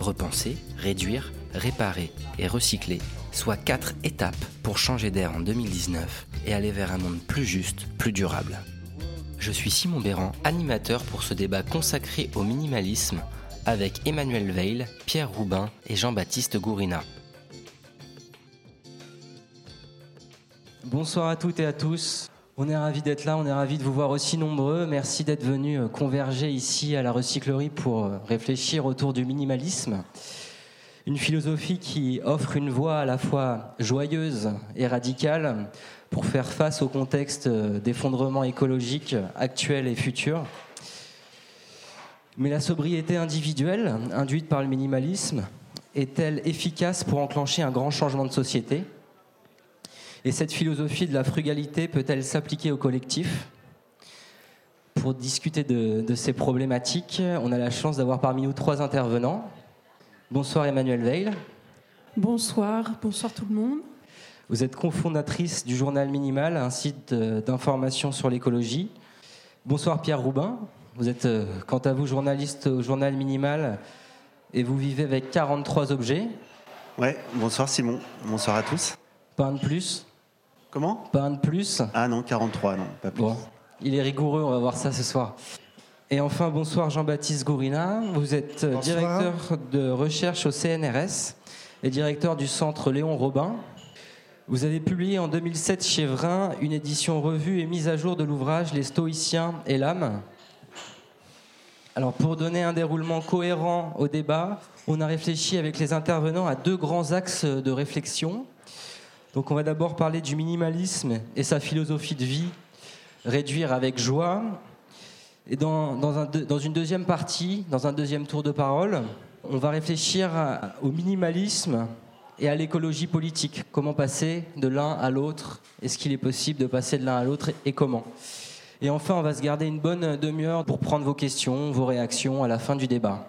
repenser, réduire, réparer et recycler, soit quatre étapes pour changer d'air en 2019 et aller vers un monde plus juste, plus durable. Je suis Simon Béran, animateur pour ce débat consacré au minimalisme avec Emmanuel Veil, Pierre Roubin et Jean-Baptiste Gourina. Bonsoir à toutes et à tous. On est ravis d'être là, on est ravis de vous voir aussi nombreux. Merci d'être venus converger ici à la recyclerie pour réfléchir autour du minimalisme. Une philosophie qui offre une voie à la fois joyeuse et radicale pour faire face au contexte d'effondrement écologique actuel et futur. Mais la sobriété individuelle, induite par le minimalisme, est-elle efficace pour enclencher un grand changement de société? Et cette philosophie de la frugalité peut-elle s'appliquer au collectif Pour discuter de, de, ces problématiques, on a la chance d'avoir parmi nous trois intervenants. Bonsoir Emmanuel Veil. Bonsoir, bonsoir tout le monde. Vous êtes cofondatrice du journal Minimal, un site d'information sur l'écologie. Bonsoir Pierre Roubin. Vous êtes, quant à vous, journaliste au journal Minimal et vous vivez avec 43 objets. Ouais, bonsoir Simon. Bonsoir à tous. Pas un de plus? Comment Pas un de plus Ah non, 43, non, pas plus. Bon, il est rigoureux, on va voir ça ce soir. Et enfin, bonsoir Jean-Baptiste Gourina. Vous êtes bonsoir. directeur de recherche au CNRS et directeur du centre Léon Robin. Vous avez publié en 2007 chez Vrin une édition revue et mise à jour de l'ouvrage Les Stoïciens et l'âme. Alors pour donner un déroulement cohérent au débat, on a réfléchi avec les intervenants à deux grands axes de réflexion. Donc on va d'abord parler du minimalisme et sa philosophie de vie, réduire avec joie. Et dans, dans, un, dans une deuxième partie, dans un deuxième tour de parole, on va réfléchir au minimalisme et à l'écologie politique. Comment passer de l'un à l'autre? Est-ce qu'il est possible de passer de l'un à l'autre et comment? Et enfin, on va se garder une bonne demi-heure pour prendre vos questions, vos réactions à la fin du débat.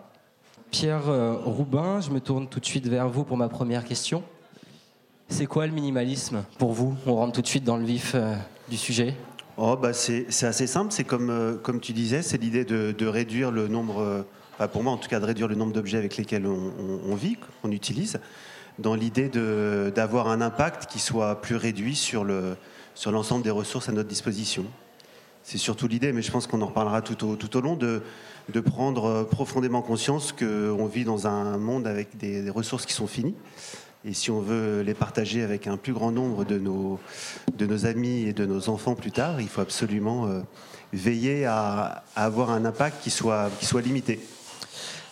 Pierre Roubin, je me tourne tout de suite vers vous pour ma première question. C'est quoi le minimalisme pour vous? On rentre tout de suite dans le vif euh, du sujet. Oh, bah c'est assez simple, c'est comme, euh, comme tu disais, c'est l'idée de, de, réduire le nombre, euh, pour moi en tout cas, de réduire le nombre d'objets avec lesquels on, vit, qu'on utilise, dans l'idée d'avoir un impact qui soit plus réduit sur l'ensemble sur des ressources à notre disposition. C'est surtout l'idée, mais je pense qu'on en reparlera tout au, tout au long, de, de prendre profondément conscience qu'on vit dans un monde avec des ressources qui sont finies. Et si on veut les partager avec un plus grand nombre de nos, de nos amis et de nos enfants plus tard, il faut absolument euh, veiller à, avoir un impact qui soit, qui soit limité.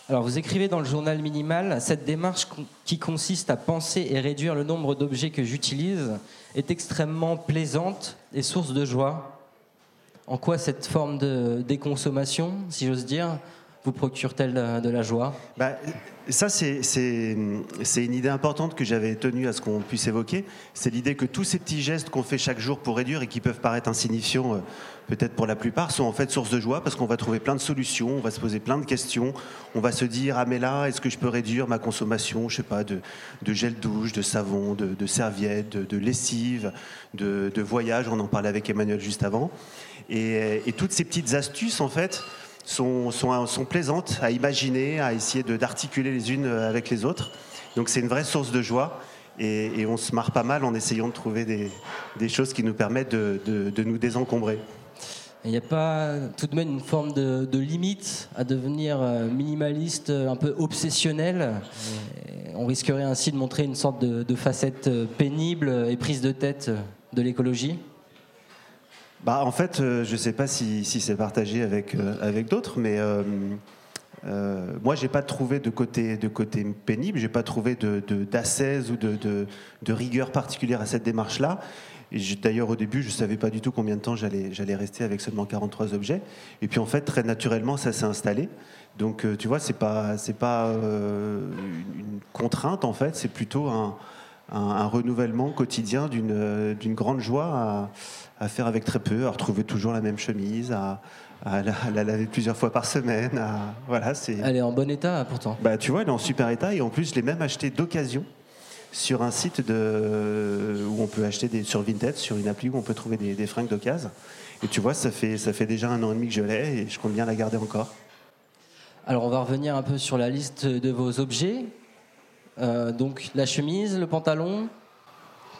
Alors vous écrivez dans le journal Minimal, cette démarche qui consiste à penser et réduire le nombre d'objets que j'utilise est extrêmement plaisante et source de joie. En quoi cette forme de déconsommation, si j'ose dire, vous procure-t-elle de la joie? Bah, ça, c'est une idée importante que j'avais tenu à ce qu'on puisse évoquer. C'est l'idée que tous ces petits gestes qu'on fait chaque jour pour réduire et qui peuvent paraître insignifiants, euh, peut-être pour la plupart, sont en fait source de joie parce qu'on va trouver plein de solutions, on va se poser plein de questions, on va se dire ah mais là, est-ce que je peux réduire ma consommation, je sais pas, de, de gel douche, de savon, de, de serviettes, de, de lessive, de, voyage? On en parlait avec Emmanuel juste avant. Et toutes ces petites astuces, en fait sont, sont, plaisantes à imaginer, à essayer d'articuler les unes avec les autres. Donc c'est une vraie source de joie et, et, on se marre pas mal en essayant de trouver des, des choses qui nous permettent de, de, de nous désencombrer. Il n'y a pas tout de même une forme de, de, limite à devenir minimaliste, un peu obsessionnel? On risquerait ainsi de montrer une sorte de, de facette pénible et prise de tête de l'écologie? Bah, en fait, euh, je ne sais pas si, c'est partagé avec, euh, d'autres, mais euh, moi, j'ai pas trouvé de côté, pénible, j'ai pas trouvé d'assaise ou de, rigueur particulière à cette démarche-là. D'ailleurs, au début, je ne savais pas du tout combien de temps j'allais rester avec seulement 43 objets. Et puis, en fait, très naturellement, ça s'est installé Donc, tu vois, c'est pas, c'est pas une contrainte en fait, c'est plutôt un, un, renouvellement quotidien d'une, d'une grande joie à, à, faire avec très peu, à retrouver toujours la même chemise, à, à la, laver plusieurs fois par semaine. voilà, c'est... Elle est en bon état pourtant. Bah, tu vois, elle est en super état et en plus, je l'ai même acheté d'occasion sur un site de, où on peut acheter des, sur Vinted, sur une appli où on peut trouver des, des fringues d'occasion. Et tu vois, ça fait, ça fait déjà un an et demi que je l'ai et je compte bien la garder encore. Alors on va revenir un peu sur la liste de vos objets. Euh, donc la chemise, le pantalon.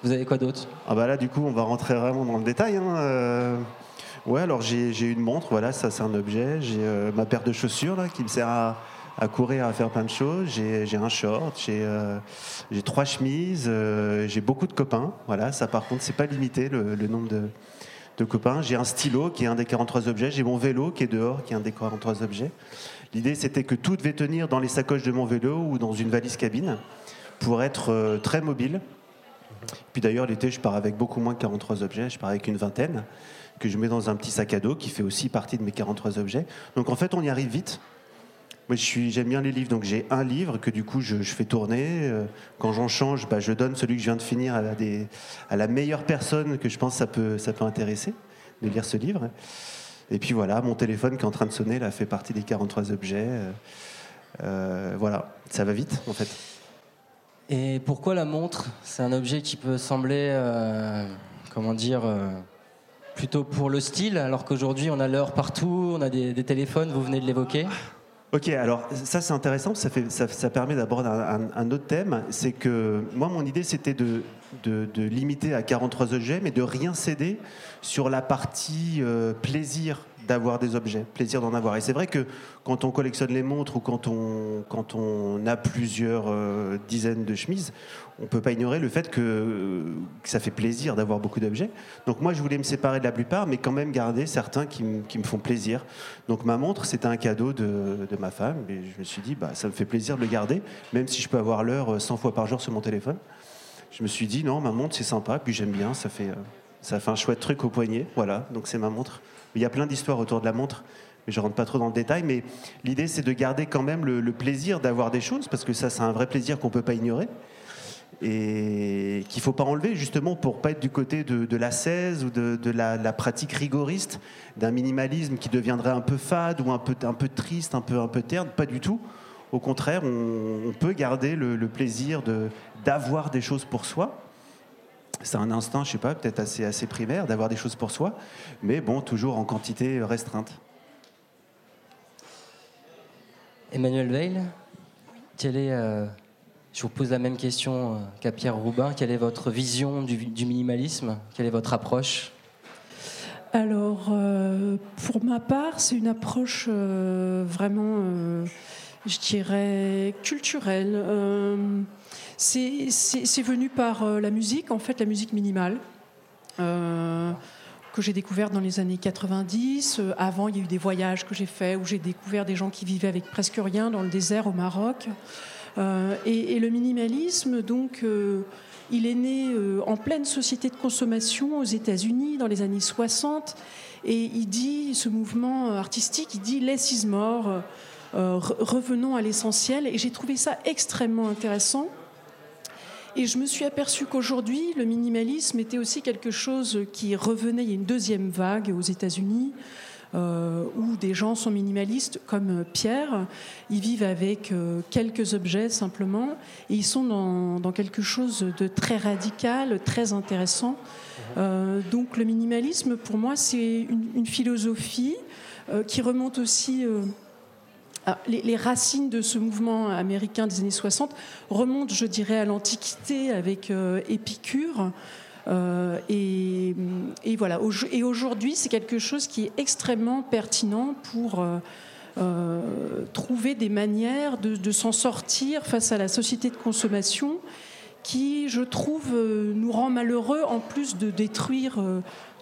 Vous avez quoi d'autre? Ah bah là du coup on va rentrer vraiment dans le détail. Hein. Euh, Ouais, alors j'ai une montre, voilà, ça c'est un objet. J'ai euh, ma paire de chaussures là, qui me sert à, courir, à faire plein de choses. J'ai un short, j'ai trois chemises, j'ai beaucoup de copains. Voilà, ça par contre c'est pas limité le, nombre de, de copains. J'ai un stylo qui est un des 43 objets. J'ai mon vélo qui est dehors, qui est un des 43 objets. L'idée c'était que tout devait tenir dans les sacoches de mon vélo ou dans une valise cabine pour être très mobile. Puis d'ailleurs l'été je pars avec beaucoup moins que 43 objets, je pars avec une vingtaine que je mets dans un petit sac à dos qui fait aussi partie de mes 43 objets. Donc en fait, on y arrive vite. Moi, j'aime bien les livres, donc j'ai un livre que du coup je, fais tourner. Euh, quand j'en change, bah, je donne celui que je viens de finir à la, meilleure personne que je pense ça ça peut intéresser de lire ce livre. Et puis voilà, mon téléphone qui est en train de sonner, là, fait partie des 43 objets. Euh, euh, voilà, ça va vite en fait. Et pourquoi la montre? C'est un objet qui peut sembler, comment dire, plutôt pour le style, alors qu'aujourd'hui on a l'heure partout, on a des, téléphones, vous venez de l'évoquer Ok, alors ça c'est intéressant, ça, permet d'aborder un, autre thème. C'est que moi, mon idée c'était de, de, limiter à 43 objets, mais de rien céder sur la partie euh, plaisir d'avoir des objets, plaisir d'en avoir. Et c'est vrai que quand on collectionne les montres ou quand on, quand on a plusieurs euh, dizaines de chemises, on ne peut pas ignorer le fait que, ça fait plaisir d'avoir beaucoup d'objets. Donc moi, je voulais me séparer de la plupart, mais quand même garder certains qui, me font plaisir. Donc ma montre, c'était un cadeau de, ma femme, et je me suis dit, bah, ça me fait plaisir de le garder, même si je peux avoir l'heure 100 fois par jour sur mon téléphone. Je me suis dit, non, ma montre, c'est sympa, puis j'aime bien, ça fait, euh, ça fait un chouette truc au poignet, voilà, donc c'est ma montre. Il y a plein d'histoires autour de la montre, mais je rentre pas trop dans le détail. Mais l'idée, c'est de garder quand même le, plaisir d'avoir des choses, parce que ça, c'est un vrai plaisir qu'on peut pas ignorer et qu'il faut pas enlever justement pour pas être du côté de, la 16 ou de, la, pratique rigoriste d'un minimalisme qui deviendrait un peu fade ou un peu, triste, un peu, un peu terne. Pas du tout. Au contraire, on, peut garder le plaisir d'avoir des choses pour soi c'est un instinct, je sais pas, peut-être assez, assez primaire d'avoir des choses pour soi, mais bon, toujours en quantité restreinte. Emmanuel Veil, quelle est, euh, je vous pose la même question euh, qu'à Pierre Roubin, quelle est votre vision du, minimalisme? Quelle est votre approche? Alors, euh, pour ma part, c'est une approche vraiment, je dirais, culturelle c'est venu par euh, la musique, en fait, la musique minimale. Euh, que j'ai découverte dans les années 90. Euh, avant, il y a eu des voyages que j'ai faits où j'ai découvert des gens qui vivaient avec presque rien dans le désert au Maroc. et, le minimalisme, donc, il est né en pleine société de consommation aux États-Unis dans les années 60. Et il dit, ce mouvement artistique, il dit less is more, revenons à l'essentiel. Et j'ai trouvé ça extrêmement intéressant et je me suis aperçue qu'aujourd'hui, le minimalisme était aussi quelque chose qui revenait. Il y a une deuxième vague aux États-Unis. Euh, où des gens sont minimalistes, comme Pierre. Ils vivent avec euh, quelques objets simplement, et ils sont dans, quelque chose de très radical, très intéressant. Euh, donc le minimalisme, pour moi, c'est une, philosophie qui remonte aussi ah, les, racines de ce mouvement américain des années 60 remontent, je dirais, à l'Antiquité avec euh, Épicure. Euh, et, voilà. Et aujourd'hui, c'est quelque chose qui est extrêmement pertinent pour euh, trouver des manières de, s'en sortir face à la société de consommation qui, je trouve, nous rend malheureux en plus de détruire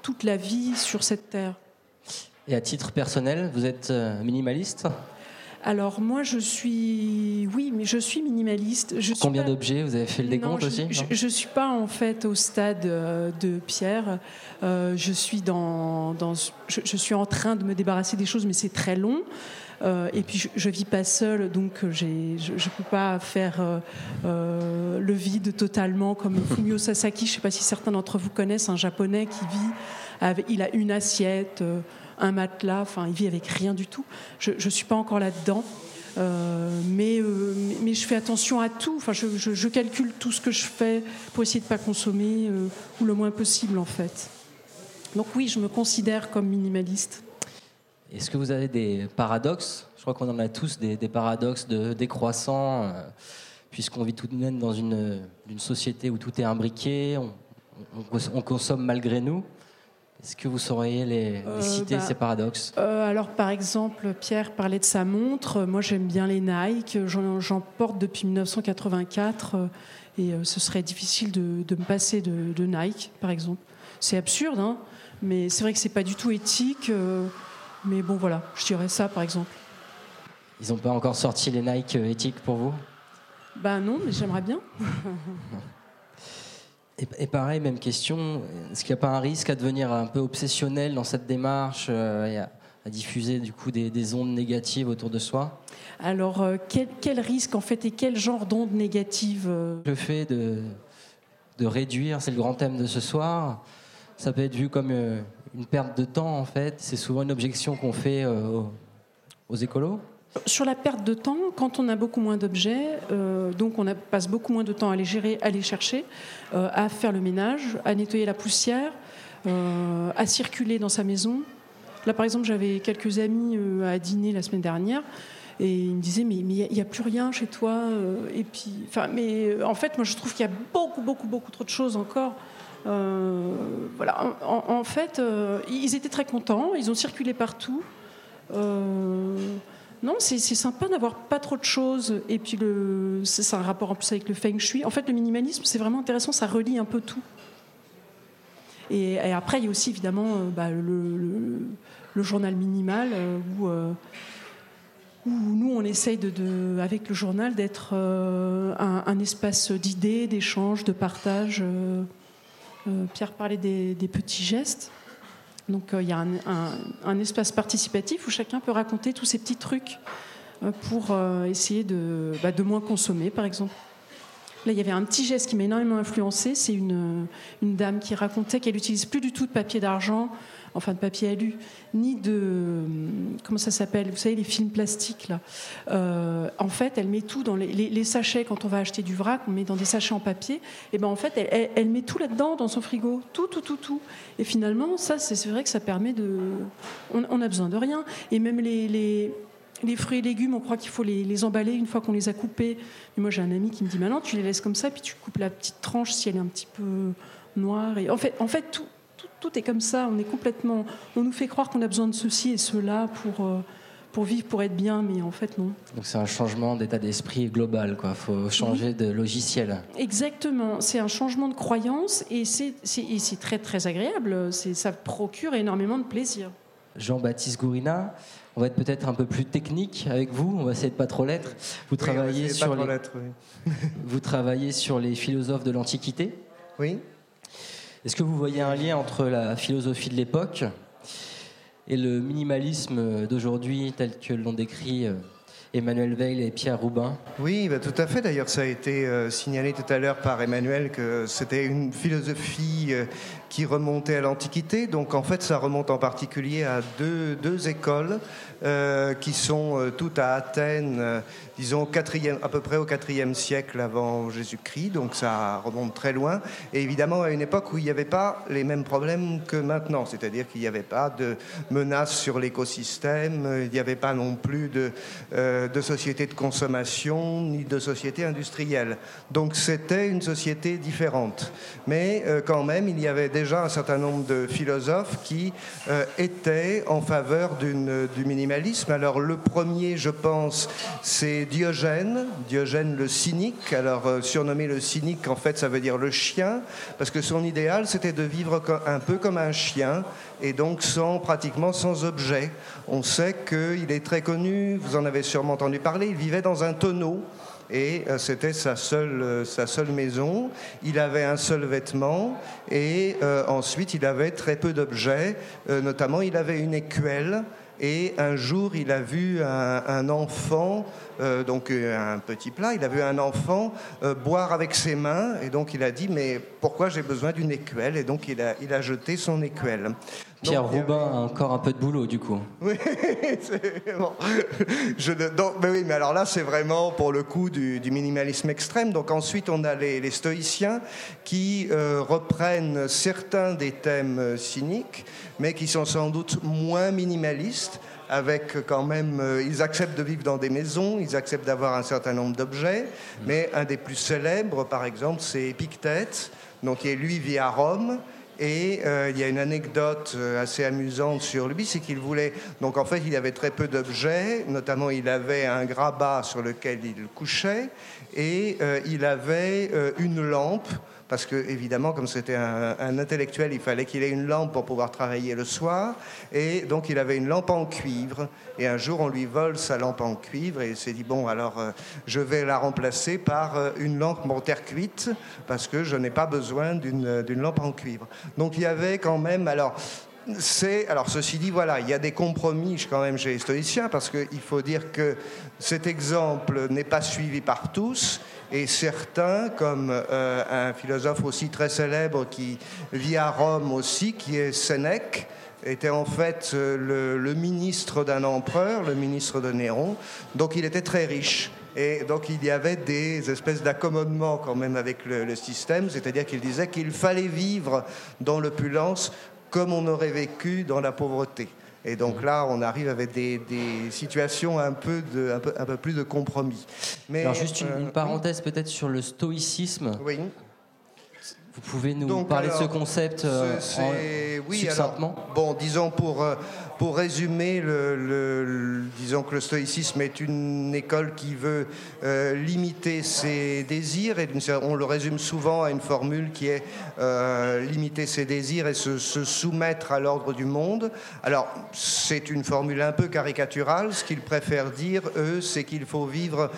toute la vie sur cette terre. Et à titre personnel, vous êtes minimaliste? Alors moi, je suis, oui, mais je suis minimaliste. Combien d'objets Vous avez fait le décompte aussi Je ne suis pas en fait au stade euh, de Pierre. Euh, je suis dans, je, suis en train de me débarrasser des choses, mais c'est très long. Euh, et puis je, ne vis pas seule, donc je ne peux pas faire le vide totalement comme Fumio Sasaki. Je ne sais pas si certains d'entre vous connaissent un japonais qui vit, avec, il a une assiette, un matelas, enfin il vit avec rien du tout. Je ne suis pas encore là-dedans. Euh, mais, euh, mais je fais attention à tout. Enfin, je, calcule tout ce que je fais pour essayer de ne pas consommer euh, ou le moins possible en fait. Donc oui, je me considère comme minimaliste. Est-ce que vous avez des paradoxes? Je crois qu'on en a tous des, paradoxes de décroissants, puisqu'on vit tout de même dans une, société où tout est imbriqué, on consomme malgré nous. Est-ce que vous sauriez les, euh, citer, bah, ces paradoxes euh, Alors, par exemple, Pierre parlait de sa montre. Moi, j'aime bien les Nike. J'en porte depuis 1984. Euh, et ce serait difficile de, me passer de, Nike, par exemple. C'est absurde, hein mais c'est vrai que c'est pas du tout éthique. mais bon, voilà, je dirais ça, par exemple. Ils n'ont pas encore sorti les Nike éthiques pour vous? Ben non, mais j'aimerais bien. Et, pareil, même question, est-ce qu'il n'y a pas un risque à devenir un peu obsessionnel dans cette démarche euh, à, diffuser du coup des, ondes négatives autour de soi? Alors, euh, quel, risque en fait et quel genre d'ondes négatives euh? Le fait de, de réduire, c'est le grand thème de ce soir, ça peut être vu comme une perte de temps en fait. C'est souvent une objection qu'on fait aux écolos sur la perte de temps, quand on a beaucoup moins d'objets, euh, donc on passe beaucoup moins de temps à les gérer, à les chercher, euh, à faire le ménage, à nettoyer la poussière, euh, à circuler dans sa maison. Là, par exemple, j'avais quelques amis à dîner la semaine dernière. Et ils me disaient, mais il n'y a, plus rien chez toi. et puis, mais en fait, moi, je trouve qu'il y a beaucoup, beaucoup, beaucoup trop de choses encore. voilà. En, fait, ils étaient très contents. Ils ont circulé partout. Non, c'est sympa d'avoir pas trop de choses. Et puis, c'est un rapport en plus avec le feng shui. En fait, le minimalisme, c'est vraiment intéressant, ça relie un peu tout. Et, après, il y a aussi évidemment euh, bah, le, journal minimal euh, euh, où, nous, on essaye, de, avec le journal, d'être un, espace d'idées, d'échanges, de partage. Pierre parlait des petits gestes. Donc euh, il y a un, espace participatif où chacun peut raconter tous ces petits trucs euh, pour euh, essayer bah, de moins consommer, par exemple. Là, il y avait un petit geste qui m'a énormément influencé. C'est une, une, dame qui racontait qu'elle n'utilise plus du tout de papier d'argent enfin de papier alu, ni de comment ça s'appelle, vous savez les films plastiques là. Euh, en fait, elle met tout dans les, sachets quand on va acheter du vrac, on met dans des sachets en papier. Et ben en fait, elle, met tout là-dedans dans son frigo, tout, tout, tout, tout. Et finalement, ça, c'est vrai que ça permet de, on, a besoin de rien. Et même les fruits et légumes, on croit qu'il faut les, emballer une fois qu'on les a coupés. Mais moi, j'ai un ami qui me dit maintenant, tu les laisses comme ça, puis tu coupes la petite tranche si elle est un petit peu noire. Et en fait, en fait tout, tout est comme ça. On est complètement. On nous fait croire qu'on a besoin de ceci et cela pour euh, pour vivre, pour être bien, mais en fait non. Donc c'est un changement d'état d'esprit global, quoi. Faut changer de logiciel. Exactement. C'est un changement de croyance et c'est très très agréable. Ça procure énormément de plaisir. Jean-Baptiste Gourina, on va être peut-être un peu plus technique avec vous. On va essayer de pas trop l'être. Vous travaillez sur les. vous travaillez sur les philosophes de l'Antiquité. Oui. Est-ce que vous voyez un lien entre la philosophie de l'époque et le minimalisme d'aujourd'hui tel que l'ont décrit euh, Emmanuel Veil et Pierre Roubin? Oui, bah, tout à fait. D'ailleurs, ça a été euh, signalé tout à l'heure par Emmanuel que c'était une philosophie euh, qui remontait à l'Antiquité. Donc, en fait, ça remonte en particulier à deux, deux écoles qui sont toutes à Athènes disons, à peu près au IVe siècle avant Jésus-Christ, donc ça remonte très loin, et évidemment à une époque où il n'y avait pas les mêmes problèmes que maintenant, c'est-à-dire qu'il n'y avait pas de menaces sur l'écosystème, il n'y avait pas non plus de, euh, de société de consommation, ni de société industrielle. Donc c'était une société différente. Mais euh, quand même, il y avait déjà un certain nombre de philosophes qui euh, étaient en faveur du minimalisme. Alors le premier, je pense, c'est Diogène, Diogène le cynique. Alors euh, surnommé le cynique, en fait, ça veut dire le chien, parce que son idéal, c'était de vivre un peu comme un chien, et donc sans pratiquement sans objet. On sait qu'il est très connu, vous en avez sûrement entendu parler, il vivait dans un tonneau et euh, c'était sa seule, euh, sa seule maison. Il avait un seul vêtement. Et ensuite il avait très peu d'objets, notamment il avait une écuelle. Et un jour, il a vu un, enfant, euh, donc euh, un petit plat, il a vu un enfant euh, boire avec ses mains, et donc il a dit, mais pourquoi j'ai besoin d'une écuelle? Et donc il a jeté son écuelle. Pierre Robin a encore un peu de boulot, du coup. Oui, bon. Je, donc, mais oui, mais alors là, c'est vraiment pour le coup du, minimalisme extrême. Donc ensuite, on a les, stoïciens qui reprennent certains des thèmes cyniques, mais qui sont sans doute moins minimalistes avec quand même, euh, ils acceptent de vivre dans des maisons, ils acceptent d'avoir un certain nombre d'objets, mais un des plus célèbres, par exemple, c'est Épictète, donc qui lui vit à Rome. Et euh, il y a une anecdote euh, assez amusante sur lui, c'est qu'il voulait. Donc en fait, il avait très peu d'objets, notamment il avait un grabat sur lequel il couchait, et il avait une lampe parce que évidemment, comme c'était un, intellectuel, il fallait qu'il ait une lampe pour pouvoir travailler le soir, et donc il avait une lampe en cuivre. Et un jour, on lui vole sa lampe en cuivre, et il s'est dit bon, alors euh, je vais la remplacer par euh, une lampe en cuite, parce que je n'ai pas besoin d'une lampe en cuivre. Donc il y avait quand même, alors alors ceci dit voilà il y a des compromis quand même chez les stoïciens parce qu'il faut dire que cet exemple n'est pas suivi par tous et certains, comme euh, un philosophe aussi très célèbre qui vit à Rome aussi, qui est Sénèque, était en fait euh, le, ministre d'un empereur, le ministre de Néron. Donc il était très riche. Et donc il y avait des espèces d'accommodements quand même avec le système, c'est-à-dire qu'il disait qu'il fallait vivre dans l'opulence comme on aurait vécu dans la pauvreté. Et donc là, on arrive avec des, situations un peu, de, un, peu, un peu plus de compromis. Mais, Alors juste une, euh, parenthèse peut-être sur le stoïcisme. Oui. Vous pouvez nous parler de ce concept euh, oui, succinctement? Bon, disons pour, euh, pour résumer, le, disons que le stoïcisme est une école qui veut euh, limiter ses désirs, on le résume souvent à une formule qui est limiter ses désirs et se, se soumettre à l'ordre du monde. Alors, c'est une formule un peu caricaturale. Ce qu'ils préfèrent dire, eux, c'est qu'il faut vivre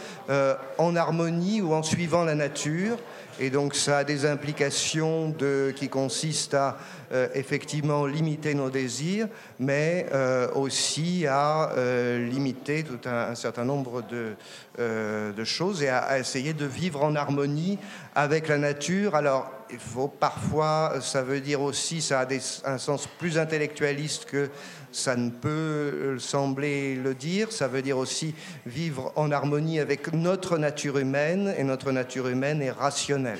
en harmonie ou en suivant la nature. Et donc ça a des implications qui consistent à euh, effectivement limiter nos désirs, mais euh, aussi à euh, limiter tout un, certain nombre de, de choses et à, essayer de vivre en harmonie avec la nature. Alors il faut parfois, ça veut dire aussi, ça a un sens plus intellectualiste que ça ne peut euh, sembler le dire. Ça veut dire aussi vivre en harmonie avec notre nature humaine, et notre nature humaine est rationnelle.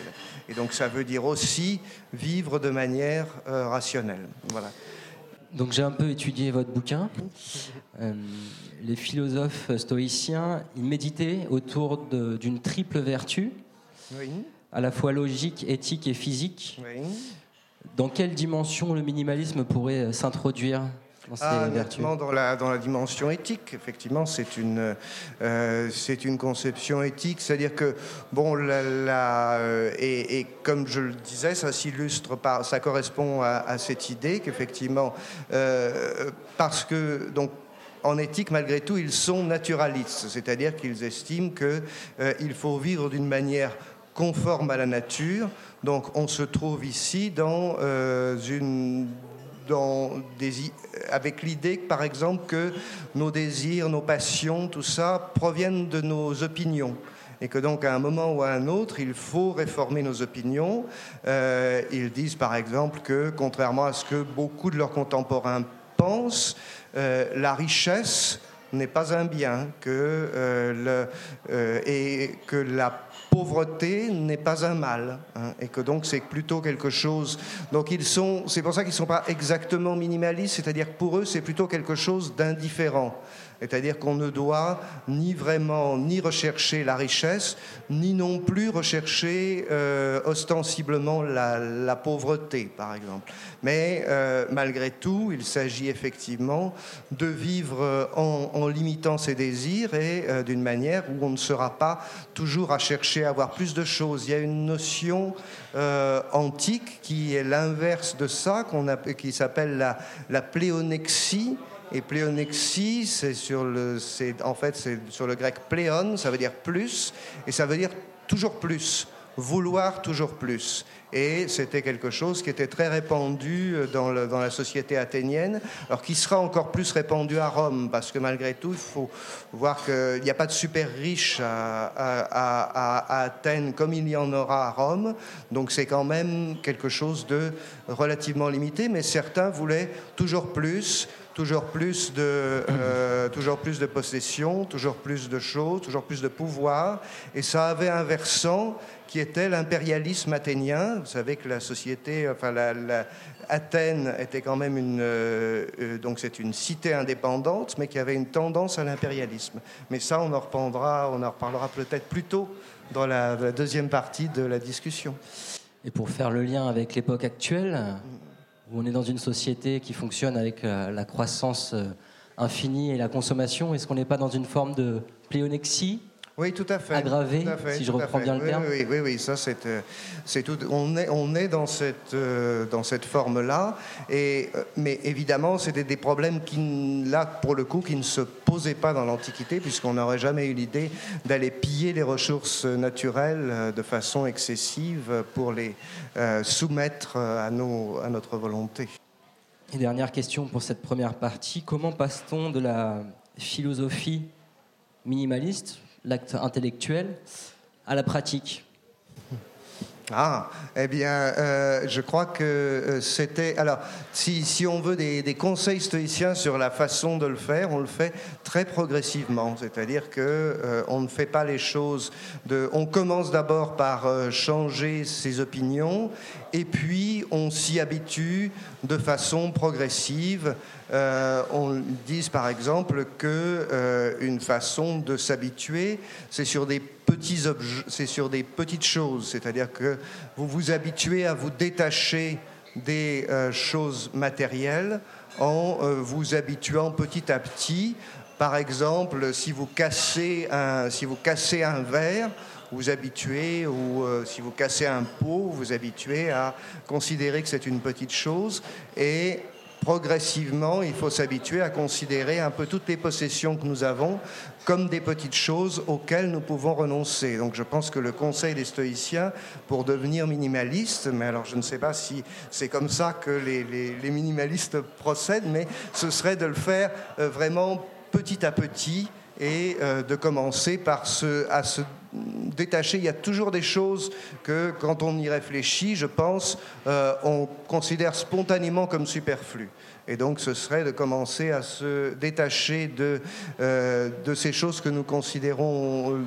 Et donc ça veut dire aussi vivre de manière euh, rationnelle. Voilà. Donc j'ai un peu étudié votre bouquin. Euh, les philosophes stoïciens, ils méditaient autour d'une triple vertu, à la fois logique, éthique et physique. Dans quelle dimension le minimalisme pourrait s'introduire ah, dans la, dans la dimension éthique, effectivement, c'est une, euh, c'est une conception éthique. C'est-à-dire que, bon, la, euh, et, comme je le disais, ça s'illustre par, ça correspond à, cette idée qu'effectivement, euh, parce que, donc, en éthique, malgré tout, ils sont naturalistes, c'est-à-dire qu'ils estiment qu'il faut vivre d'une manière conforme à la nature. Donc on se trouve ici dans une avec l'idée, par exemple, que nos désirs, nos passions, tout ça proviennent de nos opinions et que donc à un moment ou à un autre, il faut réformer nos opinions. Euh, ils disent par exemple que, contrairement à ce que beaucoup de leurs contemporains pensent, euh, la richesse n'est pas un bien, que, euh, le, et que la pauvreté n'est pas un mal, hein, et que donc c'est plutôt quelque chose. Donc ils sont, c'est pour ça qu'ils ne sont pas exactement minimalistes, c'est-à-dire que pour eux c'est plutôt quelque chose d'indifférent. C'est-à-dire qu'on ne doit ni vraiment ni rechercher la richesse, ni non plus rechercher euh, ostensiblement la, pauvreté, par exemple. Mais euh, malgré tout, il s'agit effectivement de vivre en, limitant ses désirs et euh, d'une manière où on ne sera pas toujours à chercher à avoir plus de choses. Il y a une notion antique qui est l'inverse de ça, qui s'appelle la pléonexie et pléonexie, c'est sur le, en fait c'est sur le grec pléon, ça veut dire plus, et ça veut dire toujours plus. vouloir toujours plus. Et c'était quelque chose qui était très répandu euh, dans, la société athénienne, alors qui sera encore plus répandu à Rome, parce que malgré tout, il faut voir qu'il n'y a pas de super riches à, Athènes comme il y en aura à Rome. Donc c'est quand même quelque chose de relativement limité, mais certains voulaient toujours plus toujours plus de, euh, toujours plus de possession, toujours plus de choses, toujours plus de pouvoir. Et ça avait un versant qui était l'impérialisme athénien. Vous savez que la société, enfin la, Athènes était quand même une, euh, euh, donc c'est une cité indépendante, mais qui avait une tendance à l'impérialisme. Mais ça, on en reprendra, on en reparlera peut-être plus tôt dans la, deuxième partie de la discussion. Et pour faire le lien avec l'époque actuelle, où on est dans une société qui fonctionne avec euh, la croissance infinie et la consommation, est-ce qu'on n'est pas dans une forme de pléonexie? Oui, tout à fait. Aggravé, si je reprends bien le terme. Oui, oui, oui, ça c'est, euh, c'est tout. On est, on est dans cette, euh, dans cette forme-là, et euh, mais évidemment, c'était des problèmes qui, là, pour le coup, qui ne se posaient pas dans l'Antiquité, puisqu'on n'aurait jamais eu l'idée d'aller piller les ressources naturelles de façon excessive pour les soumettre à, nos, à notre volonté. Et dernière question pour cette première partie comment passe-t-on de la philosophie minimaliste l'acte intellectuel, à la pratique ah, eh bien, euh, je crois que euh, c'était. Alors, si, si, on veut des, des, conseils stoïciens sur la façon de le faire, on le fait très progressivement. C'est-à-dire que euh, on ne fait pas les choses. De, on commence d'abord par changer ses opinions, et puis on s'y habitue de façon progressive. on dit par exemple que une façon de s'habituer, c'est sur des petits c'est sur des petites choses, c'est-à-dire que vous vous habituez à vous détacher des euh, choses matérielles en euh, vous habituant petit à petit. Par exemple, si vous cassez un, si vous cassez un verre, vous habituez, ou euh, si vous cassez un pot, vous habituez à considérer que c'est une petite chose. Et progressivement, il faut s'habituer à considérer un peu toutes les possessions que nous avons comme des petites choses auxquelles nous pouvons renoncer. Donc je pense que le conseil des stoïciens pour devenir minimaliste, mais alors je ne sais pas si c'est comme ça que les, minimalistes procèdent, mais ce serait de le faire euh, vraiment petit à petit et euh, de commencer par se, à se détacher. Il y a toujours des choses que, quand on y réfléchit, je pense, euh, on considère spontanément comme superflues. Et donc, ce serait de commencer à se détacher de, euh, ces choses que nous considérons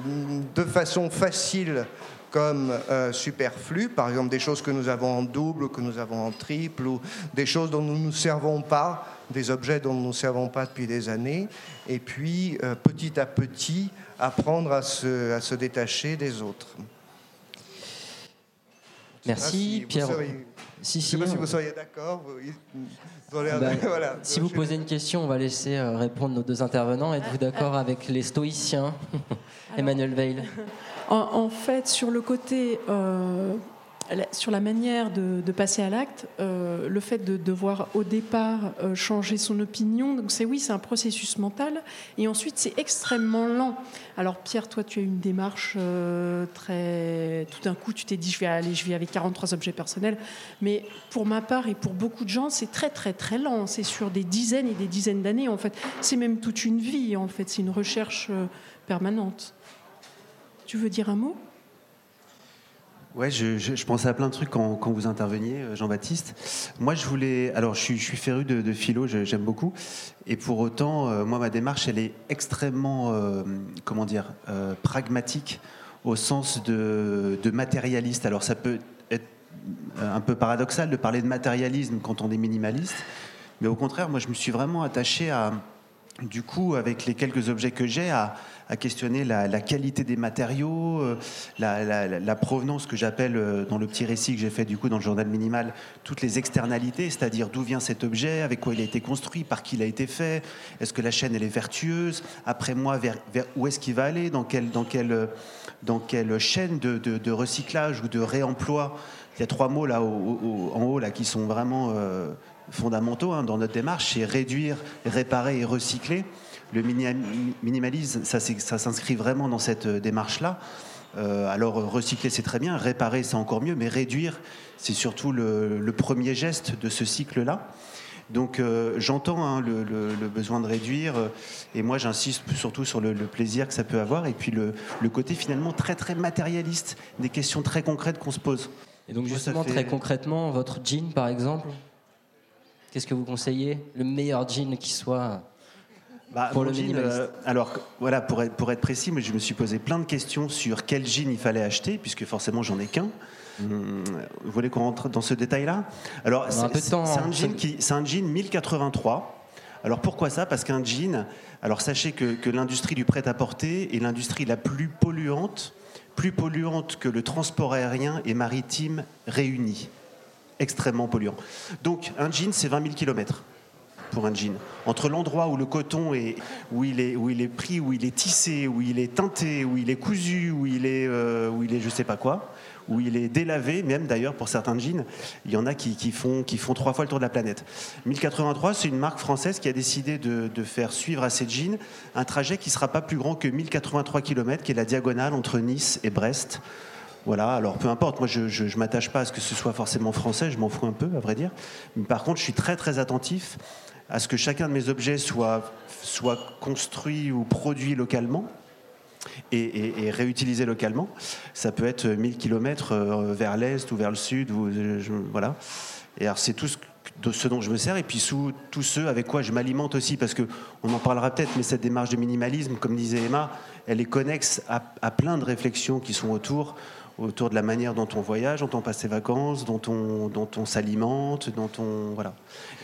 de façon facile comme superflues, par exemple des choses que nous avons en double, ou que nous avons en triple, ou des choses dont nous ne nous servons pas, des objets dont nous ne servons pas depuis des années, et puis petit à petit apprendre à se, à se détacher des autres. Merci, Pierre. si, je ne sais pas si vous seriez d'accord. Bah, si vous posez une question, on va laisser euh, répondre nos deux intervenants. Êtes-vous d'accord avec les stoïciens Emmanuel Veil? en, fait, sur le côté euh, sur la manière de, passer à l'acte, euh, le fait de devoir au départ euh, changer son opinion, donc c'est oui, c'est un processus mental, et ensuite c'est extrêmement lent. Alors Pierre, toi, tu as une démarche euh, très, tout d'un coup, tu t'es dit je vais aller, je vais avec 43 objets personnels, mais pour ma part et pour beaucoup de gens, c'est très très très lent. C'est sur des dizaines et des dizaines d'années en fait. C'est même toute une vie en fait. C'est une recherche permanente. Tu veux dire un mot? Ouais, je, pensais à plein de trucs quand, vous interveniez, euh, Jean-Baptiste. Moi, je voulais. Alors, je suis, je féru de, de philo, j'aime beaucoup. Et pour autant, euh, moi, ma démarche, elle est extrêmement, euh, comment dire, pragmatique au sens de, de, matérialiste. Alors, ça peut être un peu paradoxal de parler de matérialisme quand on est minimaliste. Mais au contraire, moi, je me suis vraiment attaché à, du coup, avec les quelques objets que j'ai, à, questionner la, qualité des matériaux, euh, la, provenance que j'appelle euh, dans le petit récit que j'ai fait du coup dans le journal minimal, toutes les externalités, c'est-à-dire d'où vient cet objet, avec quoi il a été construit, par qui il a été fait, est-ce que la chaîne elle est vertueuse, après moi vers, où est-ce qu'il va aller, dans quelle, dans quelle, dans quelle chaîne de, recyclage ou de réemploi. Il y a trois mots là en haut là qui sont vraiment euh, fondamentaux hein, dans notre démarche, c'est réduire, réparer et recycler le minimalisme, ça, ça s'inscrit vraiment dans cette euh, démarche-là. alors recycler c'est très bien, réparer c'est encore mieux, mais réduire c'est surtout le, premier geste de ce cycle-là. Donc j'entends hein, le, besoin de réduire et moi j'insiste surtout sur le, plaisir que ça peut avoir et puis le, côté finalement très très matérialiste des questions très concrètes qu'on se pose. Et donc justement très concrètement votre jean par exemple? Qu'est-ce que vous conseillez Le meilleur jean qui soit bah, pour le jean, euh, alors voilà, pour être, pour être précis, mais je me suis posé plein de questions sur quel jean il fallait acheter, puisque forcément j'en ai qu'un. Hum, vous voulez qu'on rentre dans ce détail-là? Alors c'est un, hein. jean qui, c'est un jean 1083. Alors pourquoi ça? Parce qu'un jean, alors sachez que, que l'industrie du prêt-à-porter est l'industrie la plus polluante, plus polluante que le transport aérien et maritime réunis extrêmement polluant. Donc un jean, c'est 20 000 km pour un jean. Entre l'endroit où le coton est, où il est, où il est pris, où il est tissé, où il est teinté, où il est cousu, où il est, euh, où il est, je sais pas quoi, où il est délavé, même d'ailleurs pour certains jeans, il y en a qui, font, qui font trois fois le tour de la planète. 1083, c'est une marque française qui a décidé de, de, faire suivre à ces jeans un trajet qui sera pas plus grand que 1083 km, qui est la diagonale entre Nice et Brest. Voilà, alors peu importe, moi je ne m'attache pas à ce que ce soit forcément français, je m'en fous un peu, à vrai dire. Mais par contre, je suis très très attentif à ce que chacun de mes objets soit, soit construit ou produit localement. Et, réutilisé localement. Ça peut être 1000 km euh, vers l'est ou vers le sud. Ou, voilà. Et alors c'est tout ce, ce, dont je me sers. Et puis sous tous ceux avec quoi je m'alimente aussi, parce que on en parlera peut-être, mais cette démarche de minimalisme, comme disait Emma, elle est connexe à plein de réflexions qui sont autour autour de la manière dont on voyage, dont on passe ses vacances, dont on, dont on s'alimente, dont on voilà.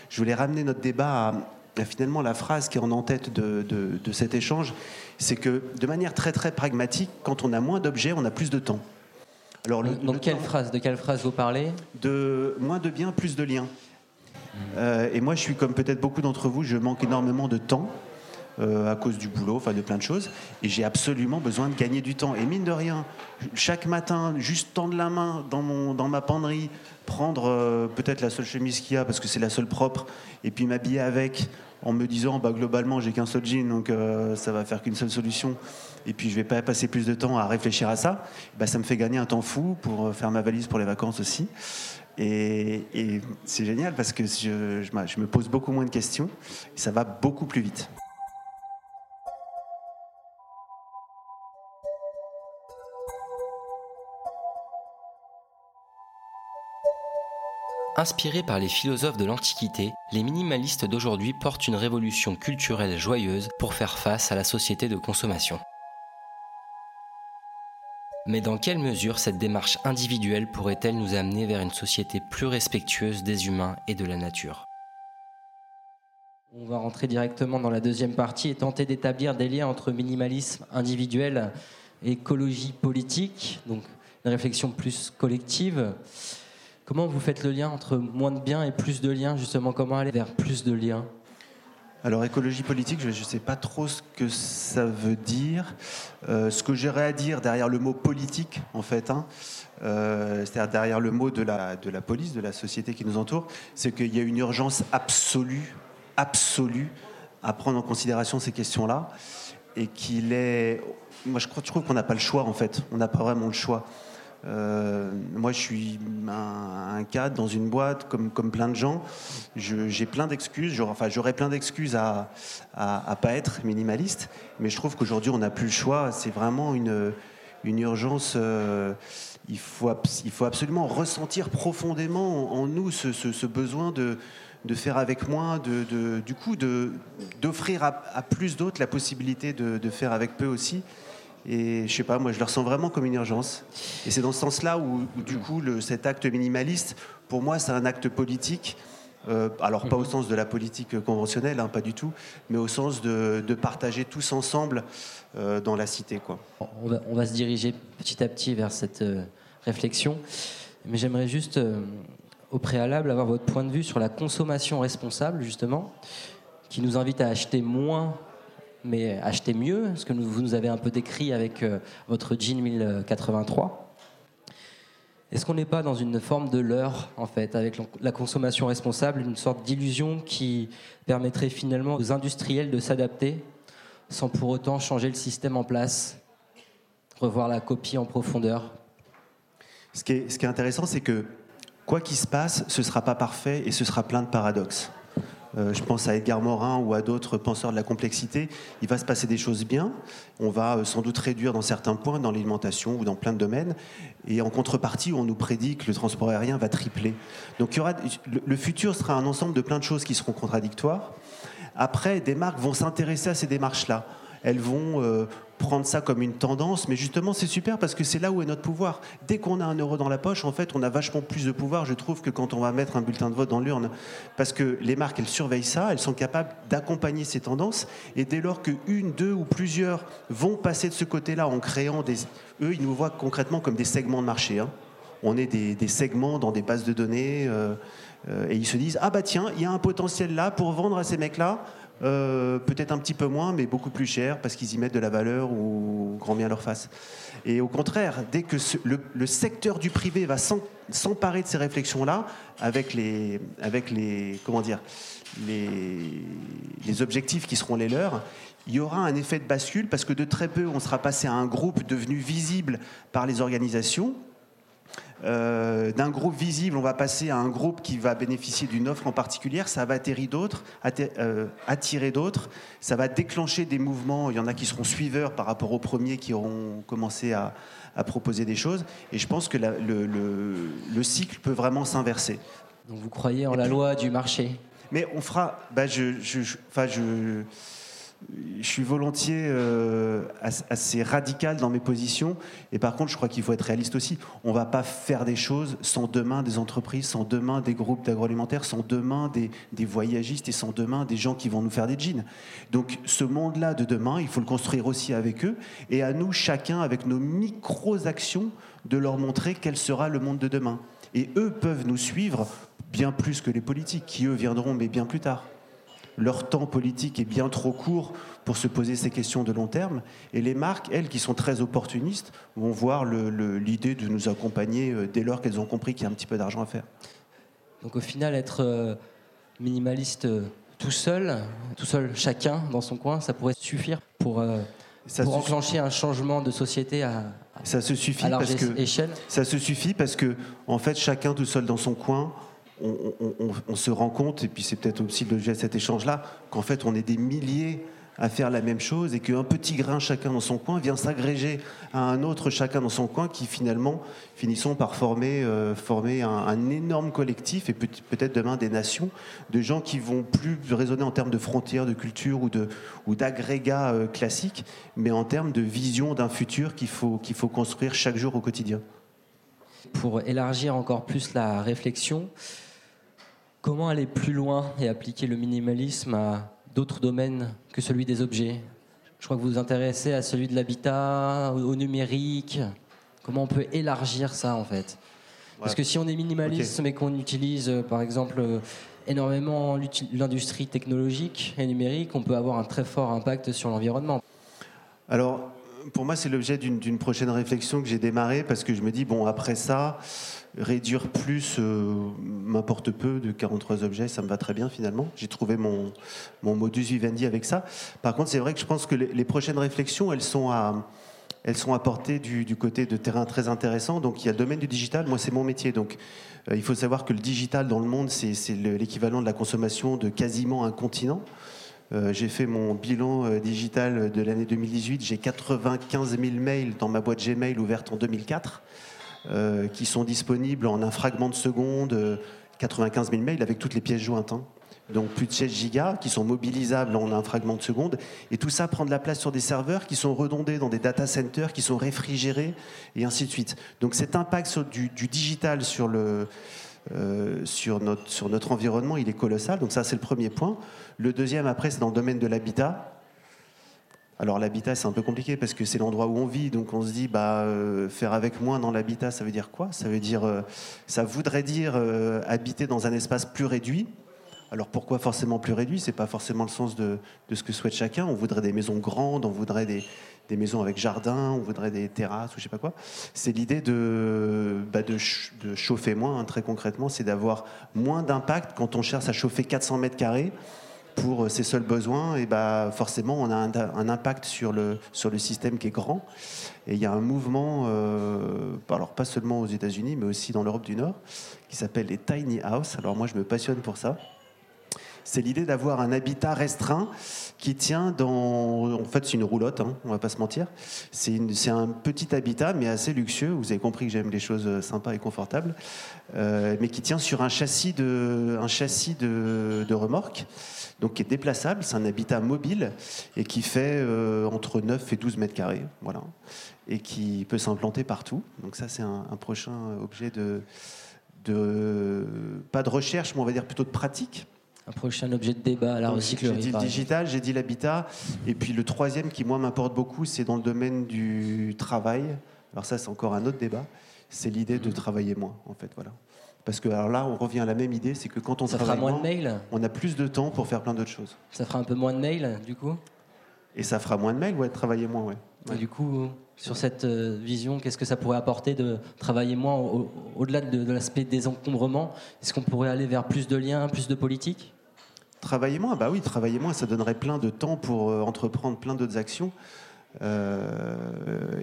Je voulais ramener notre débat à, finalement la phrase qui est en tête de, de, cet échange, c'est que de manière très très pragmatique, quand on a moins d'objets, on a plus de temps. Alors, Donc, quelle phrase De quelle phrase vous parlez? De moins de biens, plus de liens. Euh, et moi, je suis comme peut-être beaucoup d'entre vous, je manque énormément de temps. Euh, à cause du boulot, enfin de plein de choses. Et j'ai absolument besoin de gagner du temps. Et mine de rien, chaque matin, juste tendre la main dans, mon, dans ma penderie, prendre euh, peut-être la seule chemise qu'il y a parce que c'est la seule propre, et puis m'habiller avec en me disant bah, globalement j'ai qu'un seul jean donc euh, ça va faire qu'une seule solution et puis je vais pas passer plus de temps à réfléchir à ça bah, ça me fait gagner un temps fou pour faire ma valise pour les vacances aussi et, c'est génial parce que je, je, me pose beaucoup moins de questions et ça va beaucoup plus vite. Inspirés par les philosophes de l'Antiquité, les minimalistes d'aujourd'hui portent une révolution culturelle joyeuse pour faire face à la société de consommation. Mais dans quelle mesure cette démarche individuelle pourrait-elle nous amener vers une société plus respectueuse des humains et de la nature? On va rentrer directement dans la deuxième partie et tenter d'établir des liens entre minimalisme individuel et écologie politique, donc une réflexion plus collective. Comment vous faites le lien entre moins de biens et plus de liens Justement, comment aller vers plus de liens? Alors écologie politique, je ne sais pas trop ce que ça veut dire. Euh, ce que j'aurais à dire derrière le mot politique, en fait, hein, euh, c'est-à-dire derrière le mot de la, de la police, de la société qui nous entoure, c'est qu'il y a une urgence absolue, absolue, à prendre en considération ces questions-là, et qu'il est... Moi, je, crois, je trouve qu'on n'a pas le choix, en fait. On n'a pas vraiment le choix. Euh, moi, je suis un, cadre dans une boîte, comme, plein de gens. J'ai plein d'excuses. J'aurais plein d'excuses à, à, pas être minimaliste. Mais je trouve qu'aujourd'hui, on n'a plus le choix. C'est vraiment une, urgence. Euh, il, faut, absolument ressentir profondément en, nous ce, besoin de, faire avec moins, du coup, d'offrir à, plus d'autres la possibilité de faire avec peu aussi. Et je sais pas, moi je le ressens vraiment comme une urgence. Et c'est dans ce sens-là où, du coup, le, cet acte minimaliste, pour moi, c'est un acte politique. Euh, alors pas au mhm. sens de la politique conventionnelle, hein, pas du tout, mais au sens de, partager tous ensemble euh, dans la cité. Quoi. On, va, on, va, se diriger petit à petit vers cette euh, réflexion, mais j'aimerais juste au préalable avoir votre point de vue sur la consommation responsable, justement, qui nous invite à acheter moins mais acheter mieux, ce que vous nous avez un peu décrit avec euh, votre jean 1083. Est-ce qu'on n'est pas dans une forme de leurre, en fait, avec la consommation responsable, une sorte d'illusion qui permettrait finalement aux industriels de s'adapter sans pour autant changer le système en place revoir la copie en profondeur? Ce qui, est, ce qui est intéressant, c'est que quoi qu'il se passe, ce ne sera pas parfait et ce sera plein de paradoxes. Euh, je pense à Edgar Morin ou à d'autres penseurs de la complexité. Il va se passer des choses bien. On va euh, sans doute réduire dans certains points, dans l'alimentation ou dans plein de domaines. Et en contrepartie, on nous prédit que le transport aérien va tripler. Donc le futur sera un ensemble de plein de choses qui seront contradictoires. Après, des marques vont s'intéresser à ces démarches-là elles vont euh, prendre ça comme une tendance, mais justement c'est super parce que c'est là où est notre pouvoir. Dès qu'on a un euro dans la poche, en fait, on a vachement plus de pouvoir, je trouve, que quand on va mettre un bulletin de vote dans l'urne. Parce que les marques, elles surveillent ça, elles sont capables d'accompagner ces tendances, et dès lors que une, deux ou plusieurs vont passer de ce côté-là en créant des... Eux, ils nous voient concrètement comme des segments de marché. Hein. On est des, segments dans des bases de données, euh, euh, et ils se disent, ah bah tiens, il y a un potentiel là pour vendre à ces mecs-là, euh, peut-être un petit peu moins, mais beaucoup plus cher parce qu'ils y mettent de la valeur ou grand bien leur face. Et au contraire, dès que le, secteur du privé va s'emparer de ces réflexions-là, avec les, avec les, comment dire, les, les objectifs qui seront les leurs, il y aura un effet de bascule parce que de très peu, on sera passé à un groupe devenu visible par les organisations euh, d'un groupe visible, on va passer à un groupe qui va bénéficier d'une offre en particulier, ça va atterrir d'autres, euh, attirer d'autres, ça va déclencher des mouvements, il y en a qui seront suiveurs par rapport aux premiers qui auront commencé à, proposer des choses, et je pense que le, cycle peut vraiment s'inverser. Donc vous croyez en la loi du marché? Mais on fera, bah je, je, je je suis volontiers euh, assez radical dans mes positions. Et par contre, je crois qu'il faut être réaliste aussi. On ne va pas faire des choses sans demain des entreprises, sans demain des groupes d'agroalimentaires, sans demain des, des, voyagistes et sans demain des gens qui vont nous faire des jeans. Donc ce monde-là de demain, il faut le construire aussi avec eux. Et à nous, chacun, avec nos micro-actions, de leur montrer quel sera le monde de demain. Et eux peuvent nous suivre bien plus que les politiques, qui eux viendront, mais bien plus tard leur temps politique est bien trop court pour se poser ces questions de long terme. Et les marques, elles, qui sont très opportunistes, vont voir l'idée de nous accompagner euh, dès lors qu'elles ont compris qu'il y a un petit peu d'argent à faire. Donc au final, être euh, minimaliste euh, tout seul, tout seul chacun dans son coin, ça pourrait suffire pour, pour enclencher un changement de société à, ça se suffit large parce que, échelle? Ça se suffit parce que, en fait, chacun tout seul dans son coin, on, se rend compte, et puis c'est peut-être aussi le de cet échange-là, qu'en fait on est des milliers à faire la même chose et qu'un petit grain chacun dans son coin vient s'agréger à un autre chacun dans son coin qui finalement finissons par former, euh, former un, énorme collectif et peut-être demain des nations de gens qui vont plus raisonner en termes de frontières, de culture ou d'agrégats euh, classiques, mais en termes de vision d'un futur qu'il faut, qu'il faut construire chaque jour au quotidien. Pour élargir encore plus la réflexion, Comment aller plus loin et appliquer le minimalisme à d'autres domaines que celui des objets? Je crois que vous vous intéressez à celui de l'habitat, au numérique. Comment on peut élargir ça en fait? Parce que si on est minimaliste mais qu'on utilise euh, par exemple euh, énormément l'industrie technologique et numérique, on peut avoir un très fort impact sur l'environnement. Alors, pour moi, c'est l'objet d'une prochaine réflexion que j'ai démarrée parce que je me dis, bon, après ça, réduire plus euh, m'importe peu de 43 objets, ça me va très bien finalement. J'ai trouvé mon, mon modus vivendi avec ça. Par contre, c'est vrai que je pense que les, prochaines réflexions, elles sont à, elles sont apportées du, côté de terrain très intéressant. Donc il y a le domaine du digital, moi c'est mon métier. Donc euh, il faut savoir que le digital dans le monde, c'est l'équivalent de la consommation de quasiment un continent. Euh, j'ai fait mon bilan digital de l'année 2018. J'ai 95 000 mails dans ma boîte Gmail ouverte en 2004. Euh, qui sont disponibles en un fragment de seconde, 95 euh, 000 mails avec toutes les pièces jointes. Hein. Donc plus de 16 gigas qui sont mobilisables en un fragment de seconde. Et tout ça prend de la place sur des serveurs qui sont redondés dans des data centers, qui sont réfrigérés, et ainsi de suite. Donc cet impact du, digital sur, le, euh, sur, notre, sur notre environnement, il est colossal. Donc ça, c'est le premier point. Le deuxième, après, c'est dans le domaine de l'habitat. Alors l'habitat c'est un peu compliqué parce que c'est l'endroit où on vit, donc on se dit bah euh, faire avec moins dans l'habitat ça veut dire quoi? Ça veut dire euh, ça voudrait dire habiter dans un espace plus réduit. Alors pourquoi forcément plus réduit? C'est pas forcément le sens de, ce que souhaite chacun. On voudrait des maisons grandes, on voudrait des, maisons avec jardin, on voudrait des terrasses ou je sais pas quoi. C'est l'idée de, bah, de, chauffer moins, hein, très concrètement, c'est d'avoir moins d'impact quand on cherche à chauffer 400 mètres carrés pour ses seuls besoins, et bah forcément on a un, impact sur le, sur le système qui est grand. Et il y a un mouvement, euh, alors pas seulement aux États-Unis, mais aussi dans l'Europe du Nord, qui s'appelle les tiny house. Alors moi je me passionne pour ça c'est l'idée d'avoir un habitat restreint qui tient dans. En fait, c'est une roulotte, hein, on va pas se mentir. C'est un petit habitat, mais assez luxueux. Vous avez compris que j'aime les choses sympas et confortables, euh, mais qui tient sur un châssis de, un châssis de, remorque, donc qui est déplaçable. C'est un habitat mobile et qui fait euh, entre 9 et 12 mètres carrés, voilà, et qui peut s'implanter partout. Donc ça, c'est un, un, prochain objet de, de pas de recherche, mais on va dire plutôt de pratique un prochain objet de débat à la recyclerie. J'ai dit le digital, j'ai dit l'habitat. Et puis le troisième qui, moi, m'importe beaucoup, c'est dans le domaine du travail. Alors ça, c'est encore un autre débat. C'est l'idée de travailler moins, en fait. Voilà. Parce que alors là, on revient à la même idée, c'est que quand on ça travaille fera moins, de mails? on a plus de temps pour faire plein d'autres choses. Ça fera un peu moins de mails, du coup? Et ça fera moins de mails, ouais, travailler moins, ouais. Et du coup, sur cette euh, vision, qu'est-ce que ça pourrait apporter de travailler moins au-delà de, de l'aspect désencombrement? Est-ce qu'on pourrait aller vers plus de liens, plus de politique Travailler moins, bah oui, travailler moins, ça donnerait plein de temps pour euh, entreprendre plein d'autres actions. Euh,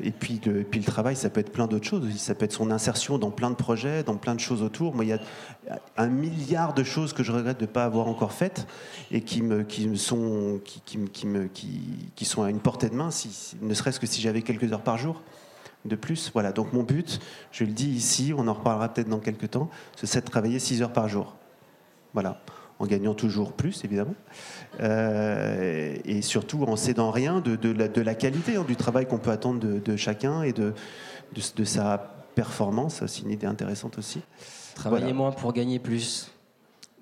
et, puis puis le travail, ça peut être plein d'autres choses. Ça peut être son insertion dans plein de projets, dans plein de choses autour. Moi, il y a un milliard de choses que je regrette de ne pas avoir encore faites et qui me, qui me sont, qui, sont à une portée de main, si, ne serait-ce que si j'avais quelques heures par jour de plus. Voilà. Donc mon but, je le dis ici, on en reparlera peut-être dans quelques temps, c'est de travailler 6 heures par jour. Voilà en gagnant toujours plus, évidemment, euh, et surtout en cédant rien de, de, la, qualité hein, du travail qu'on peut attendre de, chacun et de, de, sa performance. C'est une idée intéressante aussi. Travailler moins pour gagner plus.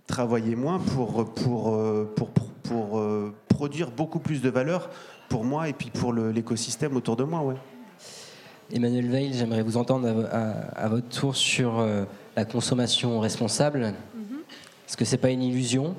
Travailler moins pour, pour, euh, pour, pour, pour euh, produire beaucoup plus de valeur pour moi et puis pour l'écosystème autour de moi. Ouais. Emmanuel Veil, j'aimerais vous entendre à, à, votre tour sur la consommation responsable. Est-ce que c'est pas une illusion?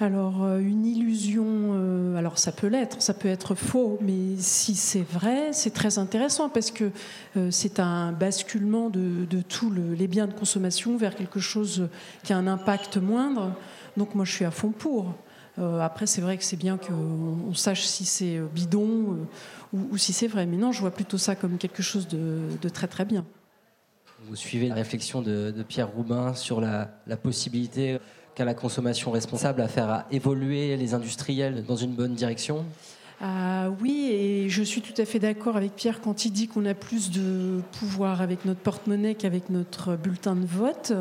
Alors, euh, une illusion, euh, alors ça peut l'être, ça peut être faux, mais si c'est vrai, c'est très intéressant parce que euh, c'est un basculement de, tous les biens de consommation vers quelque chose qui a un impact moindre. Donc, moi, je suis à fond pour. après, c'est vrai que c'est bien qu'on sache si c'est bidon ou, si c'est vrai, mais non, je vois plutôt ça comme quelque chose de, très très bien. Vous suivez la réflexion de, Pierre Roubin sur la, possibilité qu'a la consommation responsable à faire à évoluer les industriels dans une bonne direction ah oui, et je suis tout à fait d'accord avec Pierre quand il dit qu'on a plus de pouvoir avec notre porte-monnaie qu'avec notre bulletin de vote.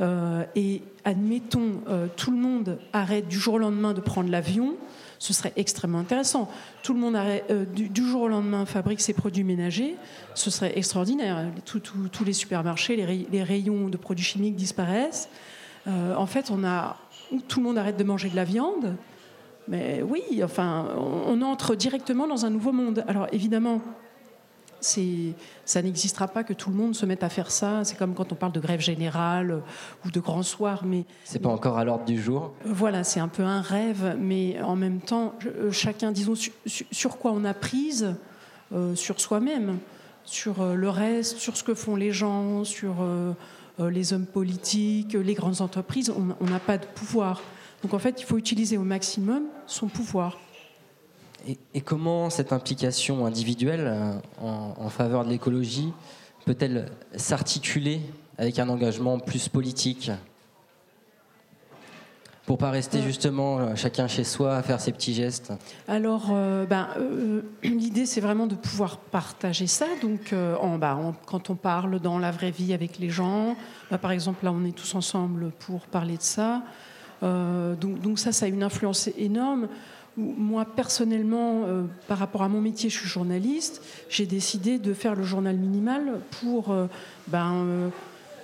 Euh, et admettons, euh, tout le monde arrête du jour au lendemain de prendre l'avion, ce serait extrêmement intéressant. Tout le monde arrête, euh, du, jour au lendemain fabrique ses produits ménagers, ce serait extraordinaire. tous les supermarchés, les, rayons de produits chimiques disparaissent. Euh, en fait, on a tout le monde arrête de manger de la viande. Mais oui, enfin, on, entre directement dans un nouveau monde. Alors évidemment, ça n'existera pas que tout le monde se mette à faire ça. C'est comme quand on parle de grève générale ou de grand soir, mais c'est pas encore à l'ordre du jour. Voilà, c'est un peu un rêve, mais en même temps, euh, chacun, disons, sur, quoi on a prise, euh, sur soi-même, sur le reste, sur ce que font les gens, sur euh, les hommes politiques, les grandes entreprises, on n'a pas de pouvoir. Donc en fait, il faut utiliser au maximum son pouvoir. Et, comment cette implication individuelle euh, en faveur de l'écologie peut-elle s'articuler avec un engagement plus politique pour pas rester justement euh, chacun chez soi à faire ses petits gestes Alors, euh, ben, euh, l'idée c'est vraiment de pouvoir partager ça. Donc, en, bah, quand on parle dans la vraie vie avec les gens, bah, par exemple là on est tous ensemble pour parler de ça. donc, donc, ça, ça a une influence énorme. Moi personnellement, par rapport à mon métier, je suis journaliste. J'ai décidé de faire le journal minimal pour ben,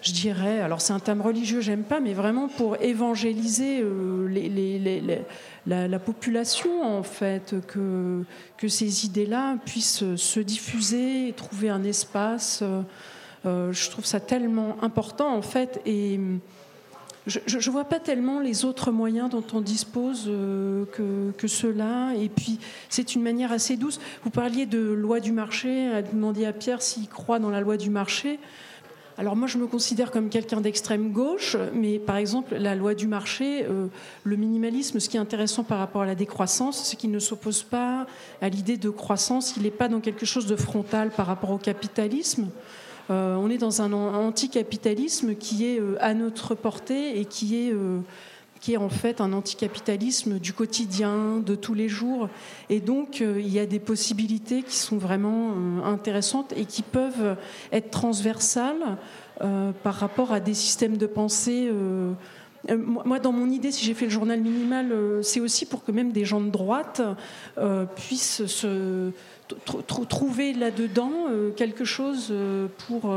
je dirais, alors c'est un thème religieux, j'aime pas, mais vraiment pour évangéliser euh, la, population, en fait, que, que ces idées-là puissent se diffuser et trouver un espace. Euh, je trouve ça tellement important, en fait, et je ne vois pas tellement les autres moyens dont on dispose euh, que, que ceux-là. Et puis, c'est une manière assez douce. Vous parliez de loi du marché, à demander à Pierre s'il croit dans la loi du marché. alors moi, je me considère comme quelqu'un d'extrême gauche, mais par exemple, la loi du marché, euh, le minimalisme, ce qui est intéressant par rapport à la décroissance, c'est qu'il ne s'oppose pas à l'idée de croissance, il n'est pas dans quelque chose de frontal par rapport au capitalisme. Euh, on est dans un anticapitalisme qui est euh, à notre portée et qui est qui est en fait un anticapitalisme du quotidien, de tous les jours. Et donc, euh, il y a des possibilités qui sont vraiment euh, intéressantes et qui peuvent être transversales euh, par rapport à des systèmes de pensée. Moi, dans mon idée, si j'ai fait le journal minimal, c'est aussi pour que même des gens de droite puissent se trouver là-dedans quelque chose pour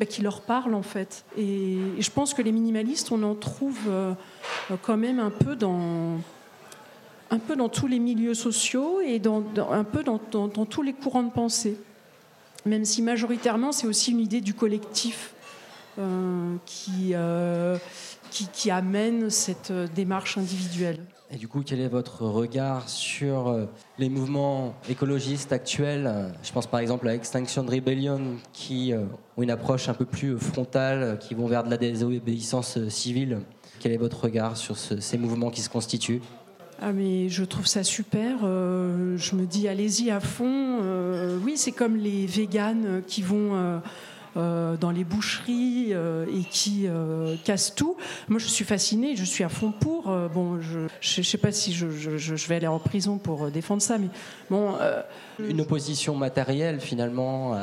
bah, qui leur parle en fait. Et, je pense que les minimalistes, on en trouve euh, quand même un peu dans un peu dans tous les milieux sociaux et dans, un peu dans, tous les courants de pensée. Même si majoritairement c'est aussi une idée du collectif euh, qui, euh, qui, qui amène cette démarche individuelle. Et du coup, quel est votre regard sur euh, les mouvements écologistes actuels? Je pense par exemple à Extinction Rebellion, qui euh, ont une approche un peu plus frontale, qui vont vers de la désobéissance civile. Quel est votre regard sur ces mouvements qui se constituent? Ah mais je trouve ça super. Euh, je me dis allez-y à fond. oui, c'est comme les véganes qui vont euh, dans les boucheries euh, et qui euh, cassent tout. Moi, je suis fascinée, je suis à fond pour. bon, je ne sais pas si je, je, vais aller en prison pour défendre ça, mais bon. Une opposition matérielle finalement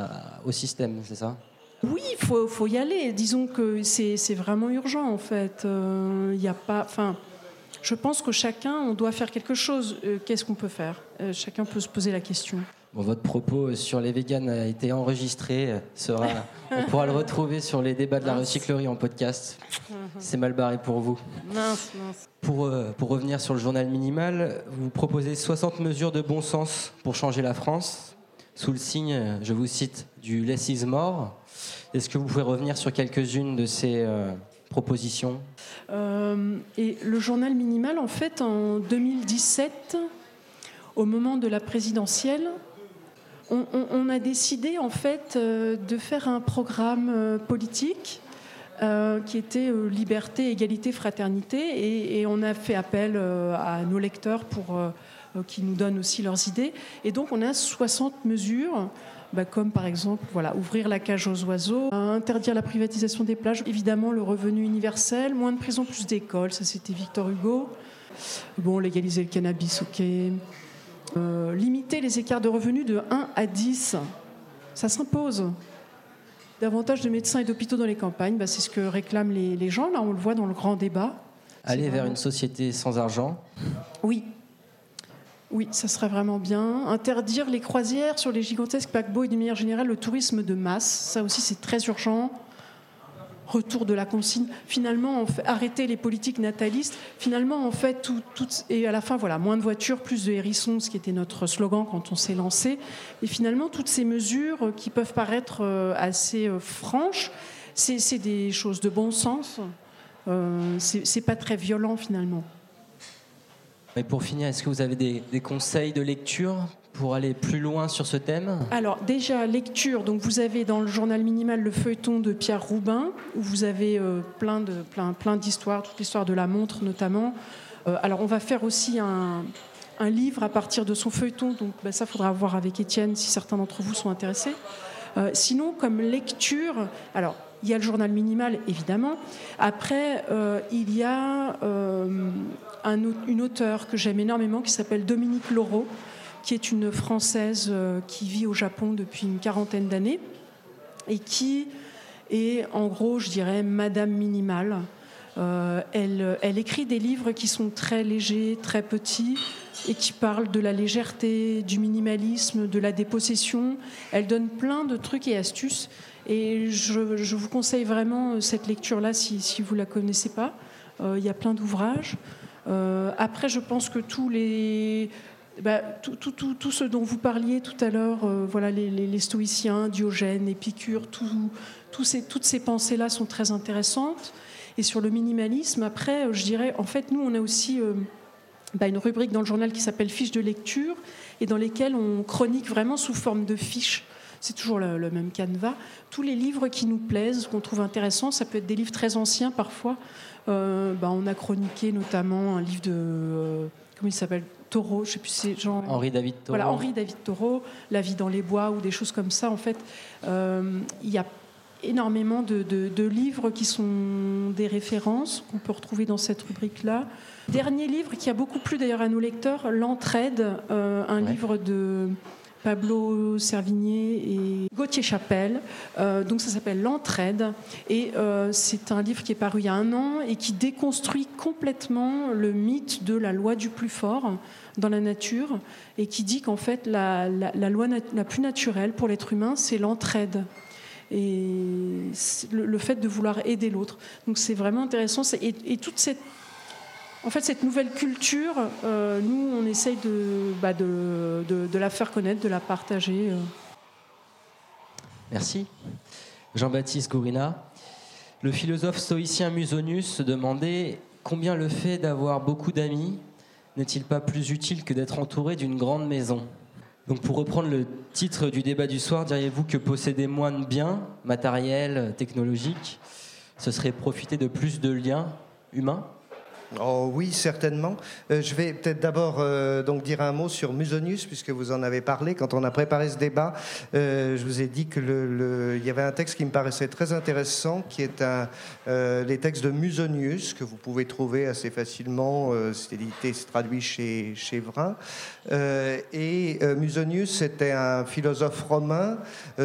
au système, c'est ça? Oui, il faut, faut, y aller. Disons que c'est vraiment urgent en fait. Il n'y a pas. Enfin, je pense que chacun, on doit faire quelque chose. Qu'est-ce qu'on peut faire? Chacun peut se poser la question votre propos sur les véganes a été enregistré. Sera, on pourra le retrouver sur les débats de la recyclerie en podcast. C'est mal barré pour vous. Pour, euh, pour revenir sur le journal minimal, vous proposez 60 mesures de bon sens pour changer la France, sous le signe, je vous cite, du less is more. Est-ce que vous pouvez revenir sur quelques-unes de ces euh, propositions? Euh, Et le journal minimal, en fait, en 2017, au moment de la présidentielle, on, a décidé en fait euh, de faire un programme euh, politique euh, qui était liberté, égalité, fraternité, et, on a fait appel à nos lecteurs pour qui nous donnent aussi leurs idées. Et donc on a 60 mesures. Bah, comme par exemple voilà, ouvrir la cage aux oiseaux, interdire la privatisation des plages, évidemment le revenu universel, moins de prison, plus d'écoles, ça c'était Victor Hugo. Bon, légaliser le cannabis, ok. Euh, limiter les écarts de revenus de 1 à 10, ça s'impose. Davantage de médecins et d'hôpitaux dans les campagnes, bah, c'est ce que réclament les, gens. Là, on le voit dans le grand débat. Aller vers une société sans argent Oui. Oui, ça serait vraiment bien. Interdire les croisières sur les gigantesques paquebots et de manière générale le tourisme de masse, ça aussi c'est très urgent retour de la consigne. Finalement, arrêter les politiques natalistes. Finalement, en fait, et à la fin, voilà, moins de voitures, plus de hérissons, ce qui était notre slogan quand on s'est lancé. Et finalement, toutes ces mesures qui peuvent paraître euh, assez euh, franches, c'est des choses de bon sens. Euh, c'est pas très violent finalement. Et pour finir, est-ce que vous avez des conseils de lecture pour aller plus loin sur ce thème Alors déjà, lecture. Donc vous avez dans le journal minimal le feuilleton de Pierre Roubin, où vous avez euh, plein, de, plein, plein d'histoires, toute l'histoire de la montre notamment. Euh, alors on va faire aussi un, livre à partir de son feuilleton, donc ben, ça faudra voir avec Étienne si certains d'entre vous sont intéressés. Euh, sinon, comme lecture, alors il y a le journal minimal, évidemment. Après, il y a un, une auteure que j'aime énormément qui s'appelle Dominique Laureau, qui est une Française euh, qui vit au Japon depuis une quarantaine d'années et qui est en gros, je dirais, Madame Minimale. Euh, elle, écrit des livres qui sont très légers, très petits et qui parlent de la légèreté, du minimalisme, de la dépossession. Elle donne plein de trucs et astuces. Et je, vous conseille vraiment cette lecture-là si, vous ne la connaissez pas. Euh, il y a plein d'ouvrages. après, je pense que tous les, bah, tout, tout, ce dont vous parliez tout à l'heure, euh, voilà, les, stoïciens, Diogène, Épicure, toutes ces pensées-là sont très intéressantes. Et sur le minimalisme, après, euh, je dirais, en fait, nous, on a aussi euh, bah, une rubrique dans le journal qui s'appelle Fiches de lecture, et dans lesquelles on chronique vraiment sous forme de fiches c'est toujours le, même canevas. Tous les livres qui nous plaisent, qu'on trouve intéressants, ça peut être des livres très anciens parfois. Bah, on a chroniqué notamment un livre de. Comment il s'appelle? Je sais plus c'est Jean. Henri David Taureau. Voilà, Henri David La vie dans les bois ou des choses comme ça. En fait, euh, il y a énormément de, livres qui sont des références qu'on peut retrouver dans cette rubrique-là. Dernier livre qui a beaucoup plu d'ailleurs à nos lecteurs, L'Entraide, un livre de Pablo Servigné et Gauthier Chapelle. Euh, donc ça s'appelle L'entraide et euh, c'est un livre qui est paru il y a un an et qui déconstruit complètement le mythe de la loi du plus fort dans la nature et qui dit qu'en fait la, loi la plus naturelle pour l'être humain c'est l'entraide et le, fait de vouloir aider l'autre. Donc c'est vraiment intéressant et, et toute cette en fait, cette nouvelle culture, euh, nous, on essaye bah, de, la faire connaître, de la partager. Euh. Merci. Jean-Baptiste Gourina. Le philosophe stoïcien Musonius se demandait combien le fait d'avoir beaucoup d'amis n'est-il pas plus utile que d'être entouré d'une grande maison? Donc, pour reprendre le titre du débat du soir, diriez-vous que posséder moins de biens matériels, technologiques, ce serait profiter de plus de liens humains? Oh oui, certainement. Euh, je vais peut-être d'abord euh, donc dire un mot sur Musonius, puisque vous en avez parlé. Quand on a préparé ce débat, euh, je vous ai dit que il y avait un texte qui me paraissait très intéressant, qui est un, les textes de Musonius, que vous pouvez trouver assez facilement. c'est édité, c'est traduit chez, chez Vrin. et Musonius, c'était un philosophe romain.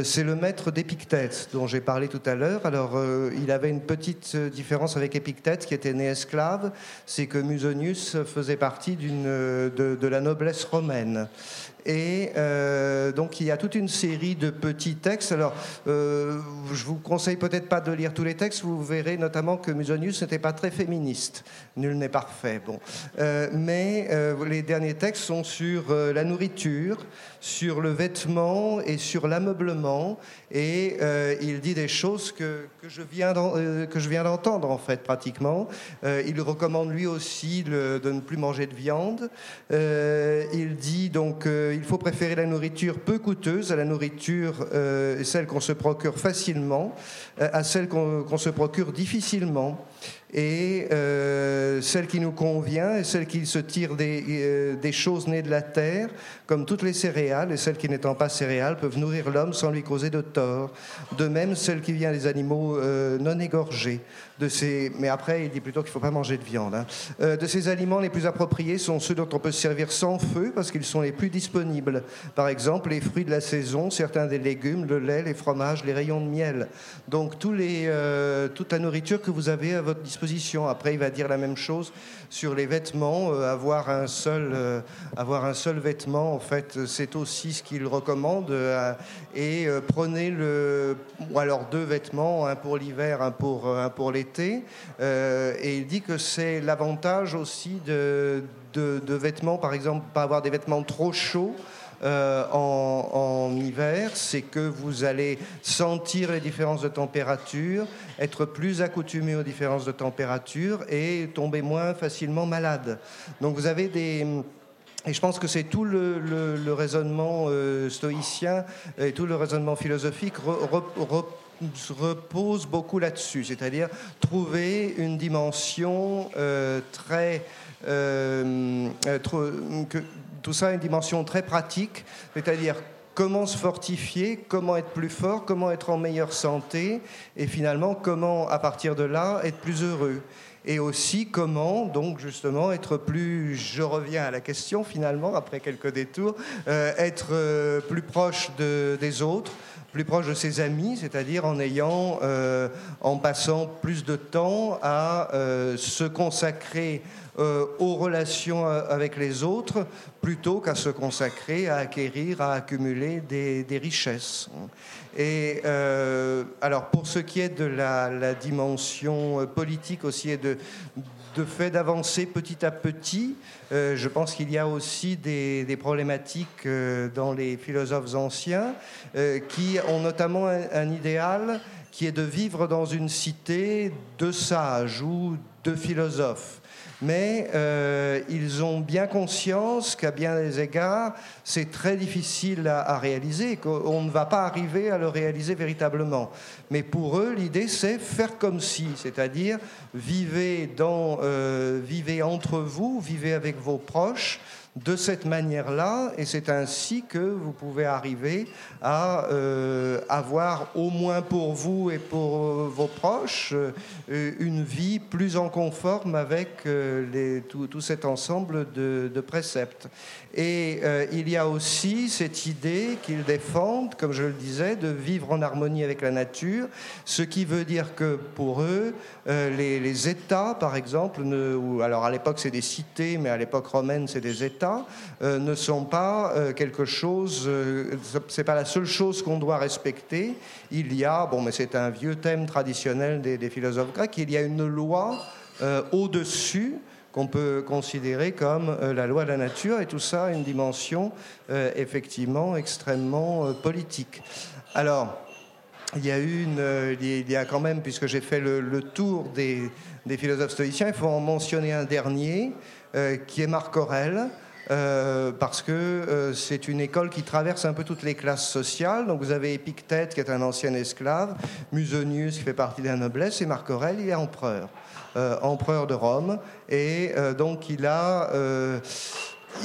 c'est le maître d'Épictète, dont j'ai parlé tout à l'heure. Alors, il avait une petite différence avec Épictète, qui était né esclave c'est que Musonius faisait partie de, de, la noblesse romaine. Et euh, donc il y a toute une série de petits textes. Alors euh, je vous conseille peut-être pas de lire tous les textes. Vous verrez notamment que Musonius n'était pas très féministe. Nul n'est parfait. Bon, euh, mais les derniers textes sont sur la nourriture, sur le vêtement et sur l'ameublement. Et il dit des choses que, que je viens d'entendre en fait pratiquement. il recommande lui aussi de ne plus manger de viande. il dit donc il faut préférer la nourriture peu coûteuse à la nourriture, euh, celle qu'on se procure facilement, euh, à celle qu'on se procure difficilement et euh, celle qui nous convient et celle qui se tire des, choses nées de la terre, comme toutes les céréales, et celles qui n'étant pas céréales peuvent nourrir l'homme sans lui causer de tort. De même, celle qui vient des animaux non égorgés. De ces, mais après, il dit plutôt qu'il ne faut pas manger de viande. Hein. de ces aliments, les plus appropriés sont ceux dont on peut se servir sans feu, parce qu'ils sont les plus disponibles. Par exemple, les fruits de la saison, certains des légumes, le lait, les fromages, les rayons de miel. Donc, les, toute la nourriture que vous avez à votre disposition après, il va dire la même chose sur les vêtements. Euh, avoir, un seul, euh, avoir un seul vêtement, en fait, c'est aussi ce qu'il recommande. Euh, et prenez le, ou alors deux vêtements, un pour l'hiver, un pour, un pour l'été. et il dit que c'est l'avantage aussi de, de, vêtements, par exemple, pas avoir des vêtements trop chauds. Euh, en, hiver, c'est que vous allez sentir les différences de température, être plus accoutumé aux différences de température et tomber moins facilement malade. Donc vous avez des... Et je pense que c'est tout le, raisonnement euh, stoïcien et tout le raisonnement philosophique repose beaucoup là-dessus, c'est-à-dire trouver une dimension euh, très que, tout ça a une dimension très pratique, c'est-à-dire comment se fortifier, comment être plus fort, comment être en meilleure santé, et finalement comment, à partir de là, être plus heureux. Et aussi comment, donc justement, être plus, je reviens à la question finalement, après quelques détours, euh, être euh, plus proche de, des autres, plus proche de ses amis, c'est-à-dire en ayant, euh, en passant plus de temps à se consacrer euh, aux relations euh, avec les autres plutôt qu'à se consacrer à acquérir, à accumuler des, richesses. Et euh, alors pour ce qui est de la, dimension politique aussi et de, de fait d'avancer petit à petit, je pense qu'il y a aussi des, problématiques dans les philosophes anciens qui ont notamment un, idéal qui est de vivre dans une cité de sages ou de philosophes. Mais euh, ils ont bien conscience qu'à bien des égards, c'est très difficile à, réaliser, qu'on ne va pas arriver à le réaliser véritablement. Mais pour eux, l'idée, c'est faire comme si, c'est-à-dire vivez, dans, euh, vivez entre vous, vivez avec vos proches, de cette manière-là, et c'est ainsi que vous pouvez arriver à euh, avoir au moins pour vous et pour euh, vos proches euh, une vie plus en conforme avec les, tout, cet ensemble de, préceptes. Et il y a aussi cette idée qu'ils défendent, comme je le disais, de vivre en harmonie avec la nature, ce qui veut dire que pour eux, les, États, par exemple, ne, alors à l'époque c'est des cités, mais à l'époque romaine c'est des États, euh, ne sont pas euh, quelque chose, euh, c'est pas la seule chose qu'on doit respecter. Il y a, bon, mais c'est un vieux thème traditionnel des, philosophes grecs, il y a une loi au-dessus qu'on peut considérer comme la loi de la nature, et tout ça a une dimension effectivement extrêmement politique. Alors, il y a une, il y a quand même, puisque j'ai fait le, tour des, philosophes stoïciens, il faut en mentionner un dernier, qui est Marc Aurèle, euh, parce que euh, c'est une école qui traverse un peu toutes les classes sociales. Donc vous avez Épictète, qui est un ancien esclave, Musonius, qui fait partie de la noblesse, et Marc Aurèle, il est empereur, euh, empereur de Rome. Et donc il a...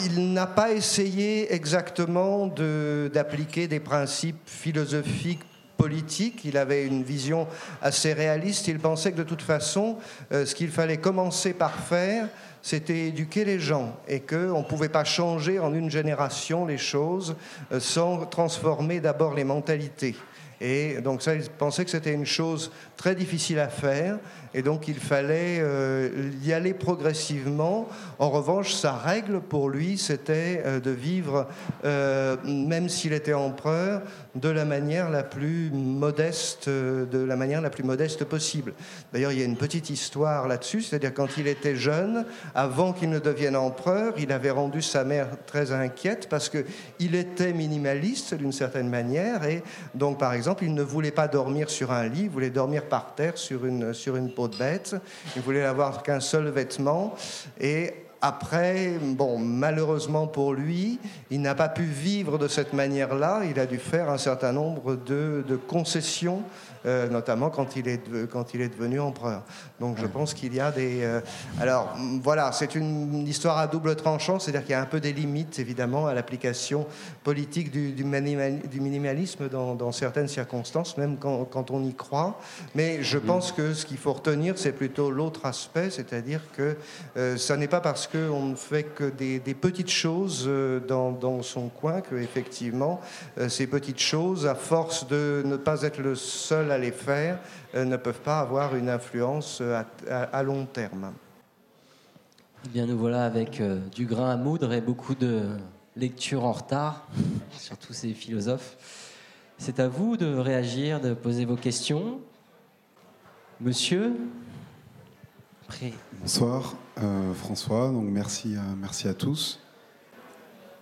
il n'a pas essayé exactement d'appliquer des principes philosophiques politiques. Il avait une vision assez réaliste. Il pensait que de toute façon, ce qu'il fallait commencer par faire, c'était éduquer les gens et qu'on ne pouvait pas changer en une génération les choses euh, sans transformer d'abord les mentalités. Et donc ça, il pensait que c'était une chose très difficile à faire, et donc il fallait euh, y aller progressivement. En revanche, sa règle pour lui, c'était euh, de vivre, euh, même s'il était empereur, de la manière la plus modeste, de la manière la plus modeste possible. D'ailleurs, il y a une petite histoire là-dessus, c'est-à-dire quand il était jeune, avant qu'il ne devienne empereur, il avait rendu sa mère très inquiète parce que il était minimaliste d'une certaine manière, et donc par exemple, il ne voulait pas dormir sur un lit, il voulait dormir par terre sur une sur une de bête. Il voulait n'avoir qu'un seul vêtement. Et après, bon, malheureusement pour lui, il n'a pas pu vivre de cette manière-là. Il a dû faire un certain nombre de, de concessions euh, notamment quand il, est, quand il est devenu empereur. Donc je pense qu'il y a des... Euh, alors voilà, c'est une histoire à double tranchant, c'est-à-dire qu'il y a un peu des limites, évidemment, à l'application politique du, du, minimalisme dans, certaines circonstances, même quand, quand, on y croit. Mais je pense que ce qu'il faut retenir, c'est plutôt l'autre aspect, c'est-à-dire que euh, ça n'est pas parce qu'on ne fait que des, des petites choses dans, dans, son coin que, effectivement, ces petites choses, à force de ne pas être le seul à les faire euh, ne peuvent pas avoir une influence euh, à, long terme. Eh bien, nous voilà avec euh, du grain à moudre et beaucoup de lectures en retard sur tous ces philosophes. C'est à vous de réagir, de poser vos questions. Monsieur Bonsoir, François. Donc merci, merci à tous.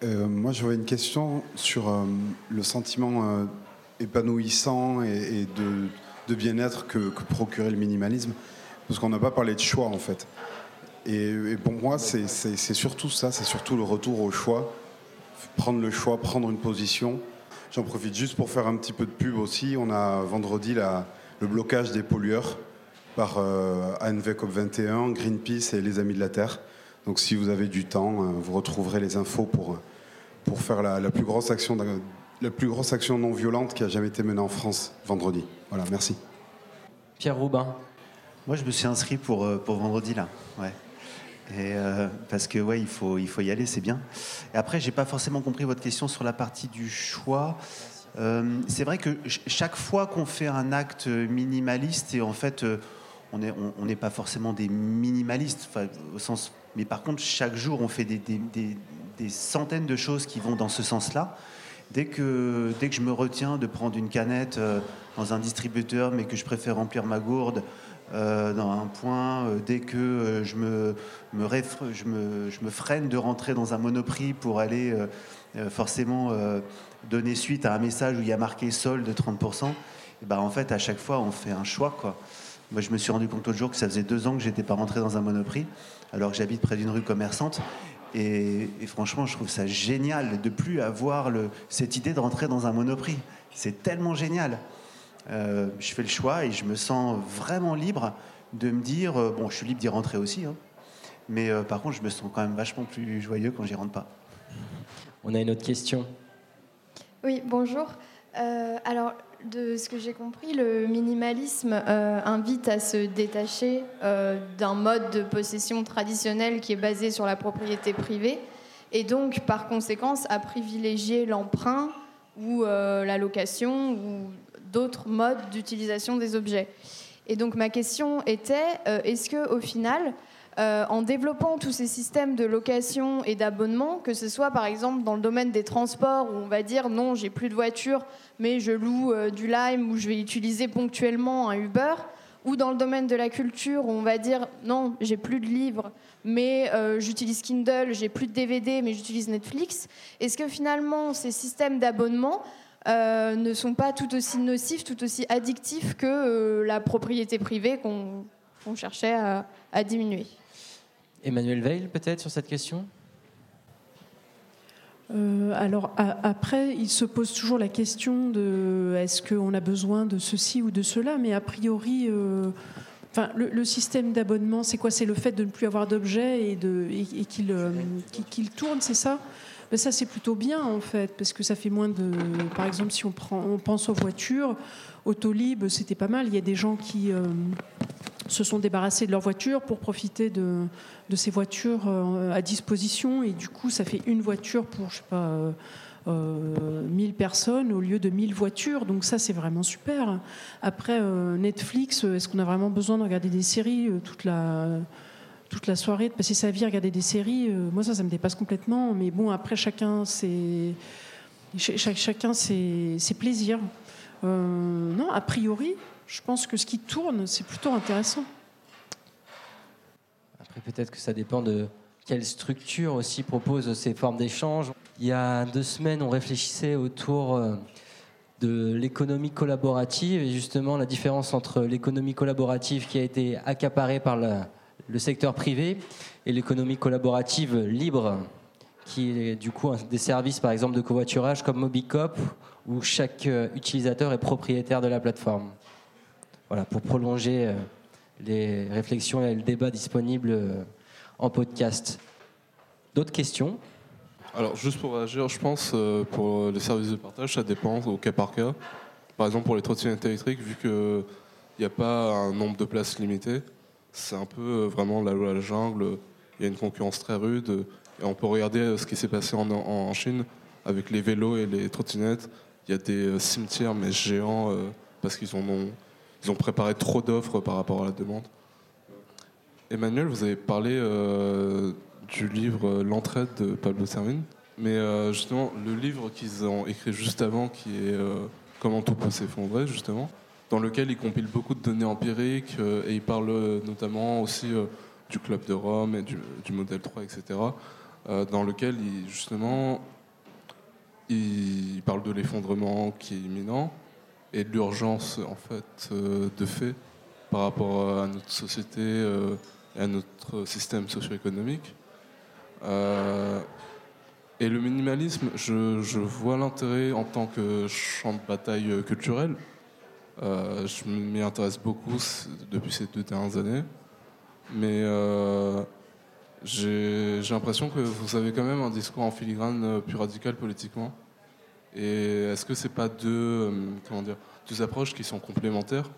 moi, j'aurais une question sur le sentiment épanouissant et, de, bien-être que, procurait le minimalisme, parce qu'on n'a pas parlé de choix en fait. Et, pour moi, c'est surtout ça, c'est surtout le retour au choix, prendre le choix, prendre une position. J'en profite juste pour faire un petit peu de pub aussi. On a vendredi le blocage des pollueurs par euh, ANV COP21, Greenpeace et les Amis de la Terre. Donc si vous avez du temps, euh, vous retrouverez les infos pour, pour faire la plus grosse action la plus grosse action non violente qui a jamais été menée en France vendredi. Voilà, merci. Pierre Roubin. Moi, je me suis inscrit pour, euh, pour vendredi, là. Ouais. Et euh, parce que ouais, il faut, il faut y aller, c'est bien. Et après, j'ai pas forcément compris votre question sur la partie du choix. Euh, c'est vrai que chaque fois qu'on fait un acte minimaliste, et en fait, on n'est on, n'est pas forcément des minimalistes, au sens, mais par contre, chaque jour, on fait des, des, des, des centaines de choses qui vont dans ce sens-là. Dès que, je me retiens de prendre une canette euh, dans un distributeur, mais que je préfère remplir ma gourde euh, dans un point, euh, dès que je, me, je, je, freine de rentrer dans un monoprix pour aller forcément donner suite à un message où il y a marqué solde de 30%, et ben en fait, à chaque fois, on fait un choix. Quoi. Moi, je me suis rendu compte l'autre jour que ça faisait deux ans que j'étais pas rentré dans un monoprix, alors que j'habite près d'une rue commerçante. Et, franchement, je trouve ça génial de plus avoir le, cette idée de rentrer dans un monoprix. C'est tellement génial. Euh, je fais le choix et je me sens vraiment libre de me dire, euh, bon, je suis libre d'y rentrer aussi, hein, mais euh, par contre, je me sens quand même vachement plus joyeux quand j'y rentre pas. On a une autre question. Oui, bonjour. alors, de ce que j'ai compris, le minimalisme invite à se détacher d'un mode de possession traditionnel qui est basé sur la propriété privée et donc, par conséquence, à privilégier l'emprunt ou la location ou d'autres modes d'utilisation des objets. Et donc ma question était, euh, est-ce que au final, euh, en développant tous ces systèmes de location et d'abonnement, que ce soit par exemple dans le domaine des transports où on va dire non, j'ai plus de voiture, mais je loue euh, du Lime ou je vais utiliser ponctuellement un Uber, ou dans le domaine de la culture où on va dire non, j'ai plus de livres, mais j'utilise Kindle, j'ai plus de DVD, mais j'utilise Netflix. Est-ce que finalement ces systèmes d'abonnement euh, ne sont pas tout aussi nocifs, tout aussi addictifs que euh, la propriété privée qu'on cherchait à, diminuer? Emmanuel Veil, peut-être, sur cette question? Euh, alors après, il se pose toujours la question de est-ce qu'on a besoin de ceci ou de cela, mais a priori, enfin, le, système d'abonnement, c'est quoi? C'est le fait de ne plus avoir d'objets et, et, qu'il tourne, c'est ça? Ben ça, c'est plutôt bien, en fait, parce que ça fait moins de. Par exemple, si on, prend, on pense aux voitures, Autolib, c'était pas mal. Il y a des gens qui euh, se sont débarrassés de leur voiture pour profiter de, ces voitures euh, à disposition. Et du coup, ça fait une voiture pour, je sais pas. Euh, 1000 personnes au lieu de 1000 voitures. Donc ça, c'est vraiment super. Après, euh, Netflix, est-ce qu'on a vraiment besoin de regarder des séries toute la soirée, de passer sa vie à regarder des séries, euh, moi ça, ça me dépasse complètement. Mais bon, après, chacun ses, chacun ses, plaisirs. Euh, non, a priori, je pense que ce qui tourne, c'est plutôt intéressant. Après, peut-être que ça dépend de quelle structure aussi propose ces formes d'échange. Il y a deux semaines, on réfléchissait autour euh, de l'économie collaborative et justement la différence entre l'économie collaborative qui a été accaparée par le secteur privé et l'économie collaborative libre, qui est du coup des services par exemple de covoiturage comme Mobicop, où chaque euh, utilisateur est propriétaire de la plateforme. Voilà, pour prolonger euh, les réflexions et le débat disponible euh, en podcast. D'autres questions? Alors, juste pour réagir, je pense pour les services de partage, ça dépend au cas par cas. Par exemple, pour les trottinettes électriques, vu qu'il n'y a pas un nombre de places limité, c'est un peu euh, vraiment la loi de la jungle. Il y a une concurrence très rude. Et on peut regarder euh, ce qui s'est passé en, Chine avec les vélos et les trottinettes. Il y a des euh, cimetières, mais géants, parce qu'ils ont, ils ont préparé trop d'offres par rapport à la demande. Emmanuel, vous avez parlé du livre L'entraide de Pablo Servigne. Mais justement, le livre qu'ils ont écrit juste avant, qui est Comment tout peut s'effondrer, justement, dans lequel il compile beaucoup de données empiriques euh, et il parle euh, notamment aussi euh, du Club de Rome et du, modèle 3, etc. dans lequel justement il parle de l'effondrement qui est imminent et de l'urgence en fait de fait par rapport à notre société et à notre système socio-économique. et le minimalisme, je, vois l'intérêt en tant que champ de bataille culturel, euh, je m'y intéresse beaucoup depuis ces deux dernières années. Mais euh, j'ai l'impression que vous avez quand même un discours en filigrane euh, plus radical politiquement. Et est-ce que c'est pas deux, comment dire, deux approches qui sont complémentaires?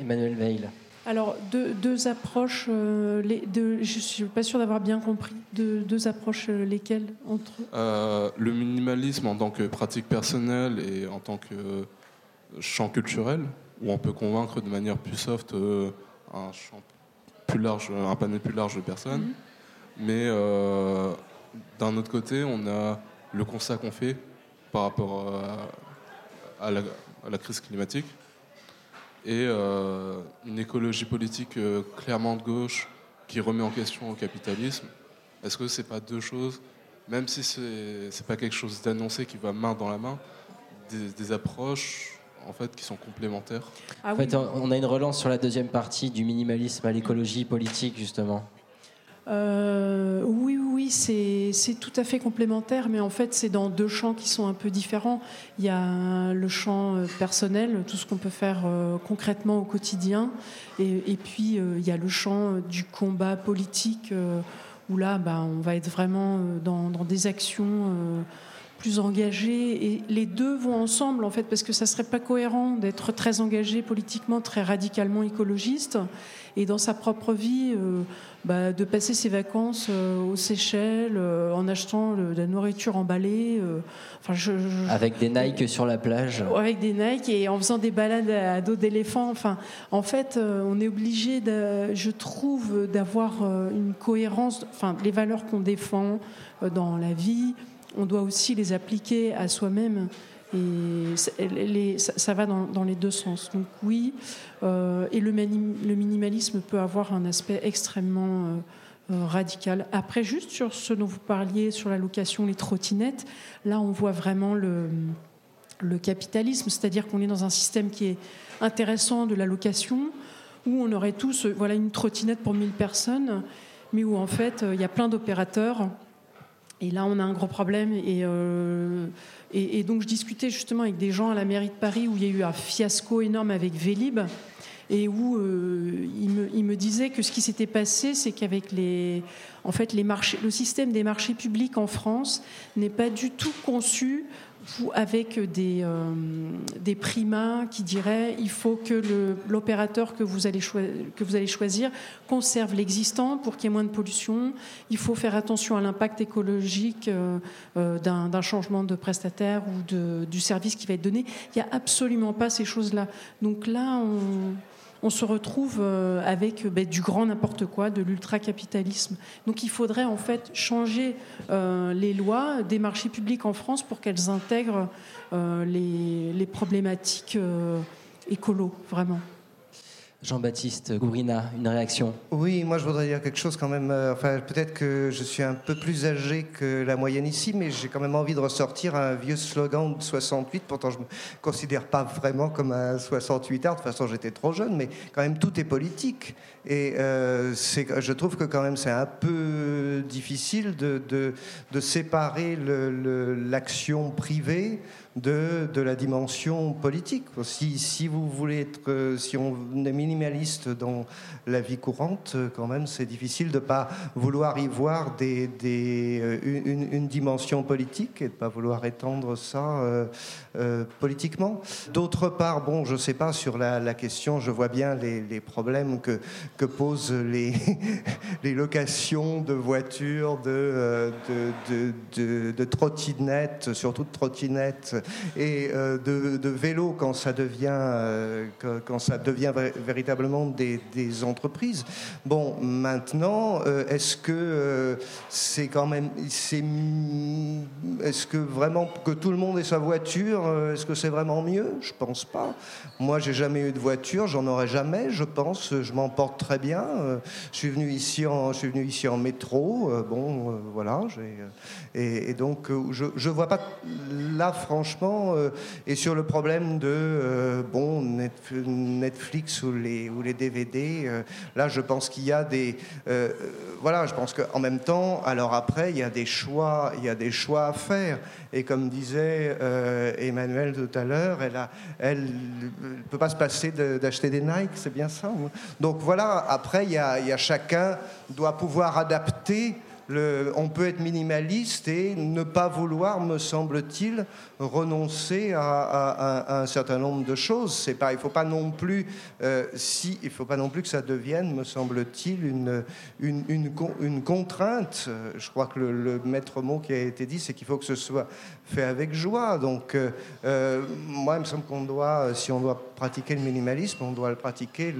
Emmanuel Veil. Alors, deux, approches, les, je ne suis pas sûr d'avoir bien compris. Deux, deux approches, lesquelles entre Le minimalisme en tant que pratique personnelle et en tant que champ culturel, où on peut convaincre de manière plus soft euh, un champ plus large, un panel plus large de personnes. Mhm. Mais euh, d'un autre côté, on a le constat qu'on fait par rapport à, la, crise climatique et euh, une écologie politique clairement de gauche qui remet en question le capitalisme. Est-ce que c'est pas deux choses, même si c'est n'est pas quelque chose d'annoncé qui va main dans la main, des approches en fait, qui sont complémentaires? En fait, on a une relance sur la deuxième partie du minimalisme à l'écologie politique, justement. Euh, oui, oui, c'est tout à fait complémentaire, mais en fait, c'est dans deux champs qui sont un peu différents. Il y a le champ euh, personnel, tout ce qu'on peut faire euh, concrètement au quotidien, et, puis il y a le champ du combat politique, où là, bah, on va être vraiment dans, dans des actions plus engagées. Et les deux vont ensemble, en fait, parce que ça serait pas cohérent d'être très engagé politiquement, très radicalement écologiste, et dans sa propre vie, euh, bah, de passer ses vacances euh, aux Seychelles euh, en achetant de la nourriture emballée. Enfin, je, avec des Nike sur la plage. Avec des Nike et en faisant des balades à dos d'éléphant. Enfin, en fait, on est obligé, je trouve, d'avoir une cohérence. Enfin, les valeurs qu'on défend dans la vie, on doit aussi les appliquer à soi-même. Et ça, va dans, les deux sens. Donc oui, euh, et le, minimalisme peut avoir un aspect extrêmement euh, euh, radical. Après, juste sur ce dont vous parliez, sur la location, les trottinettes, là on voit vraiment le, capitalisme, c'est-à-dire qu'on est dans un système qui est intéressant de la location, où on aurait tous voilà, une trottinette pour 1000 personnes, mais où en fait il y a plein d'opérateurs. Et là, on a un gros problème. Et et, donc je discutais justement avec des gens à la mairie de Paris où il y a eu un fiasco énorme avec Vélib et où euh, ils, me, disaient que ce qui s'était passé, c'est qu'avec les, en fait, les marchés, le système des marchés publics en France n'est pas du tout conçu avec des, euh, des primas qui diraient il faut que l'opérateur que, vous allez choisir conserve l'existant pour qu'il y ait moins de pollution. Il faut faire attention à l'impact écologique euh, euh, d'un changement de prestataire ou de, du service qui va être donné. Il n'y a absolument pas ces choses-là. Donc là, on, on se retrouve euh, avec ben, du grand n'importe quoi, de l'ultra-capitalisme. Donc il faudrait en fait changer euh, les lois des marchés publics en France pour qu'elles intègrent euh, les, les, problématiques écolo, vraiment. Jean-Baptiste Gourina, une réaction? Oui, moi je voudrais dire quelque chose quand même. Euh, enfin, peut-être que je suis un peu plus âgé que la moyenne ici, mais j'ai quand même envie de ressortir un vieux slogan de 68. Pourtant, je me considère pas vraiment comme un 68 art. De toute façon, j'étais trop jeune, mais quand même tout est politique. Et euh, je trouve que quand même c'est un peu difficile de séparer l'action privée de, de la dimension politique. Si, si, vous voulez être, si on est minimaliste dans la vie courante, quand même, c'est difficile de ne pas vouloir y voir des, des, euh, une, une, dimension politique et de ne pas vouloir étendre ça euh, euh, politiquement. D'autre part, bon, je ne sais pas sur la, question, je vois bien les, les problèmes que, que posent les, les locations de voitures, de, de, de, de trottinettes, surtout de trottinettes et euh, de, vélo quand ça devient, euh, quand ça devient véritablement des, entreprises. Bon, maintenant, euh, est-ce que c'est quand même, est-ce que vraiment que tout le monde ait sa voiture, est-ce que c'est vraiment mieux? Je pense pas. Moi, j'ai jamais eu de voiture, j'en aurai jamais, je pense. Je m'en porte très bien. Je suis venu ici en, je suis venu ici en métro. Bon, voilà. Et, et, donc, je, je vois pas là, franchement, euh, et sur le problème de euh, bon Netflix ou les, DVD, euh, là je pense qu'il y a des voilà, je pense qu'en même temps, alors après il y a des choix, il y a des choix à faire. Et comme disait Emmanuel tout à l'heure, elle a, elle ne peut pas se passer d'acheter des Nike, c'est bien ça. Hein? Donc voilà, après il y a, il y a chacun doit pouvoir adapter on peut être minimaliste et ne pas vouloir, me semble-t-il, renoncer à, un certain nombre de choses. C'est pas, il faut pas non plus, euh, si, il faut pas non plus que ça devienne, me semble-t-il, une, une, contrainte. Je crois que le, maître mot qui a été dit, c'est qu'il faut que ce soit fait avec joie. Donc, euh, euh, moi, il me semble qu'on doit, si on doit pratiquer le minimalisme, on doit le pratiquer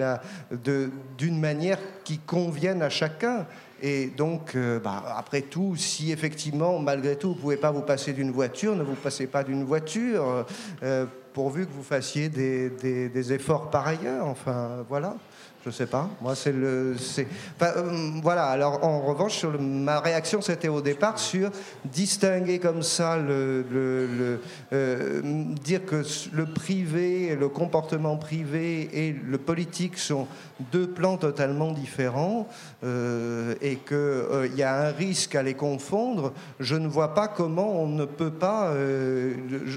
d'une manière qui convienne à chacun. Et donc, euh, bah, après tout, si effectivement, malgré tout, vous ne pouvez pas vous passer d'une voiture, ne vous passez pas d'une voiture, euh, pourvu que vous fassiez des, efforts par ailleurs. Enfin, voilà. Je sais pas. Moi, c'est le. Euh, voilà. Alors, en revanche, sur ma réaction, c'était au départ sur distinguer comme ça le, euh, dire que le privé, le comportement privé et le politique sont deux plans totalement différents euh, et qu'il y a un risque à les confondre. Je ne vois pas comment on ne peut pas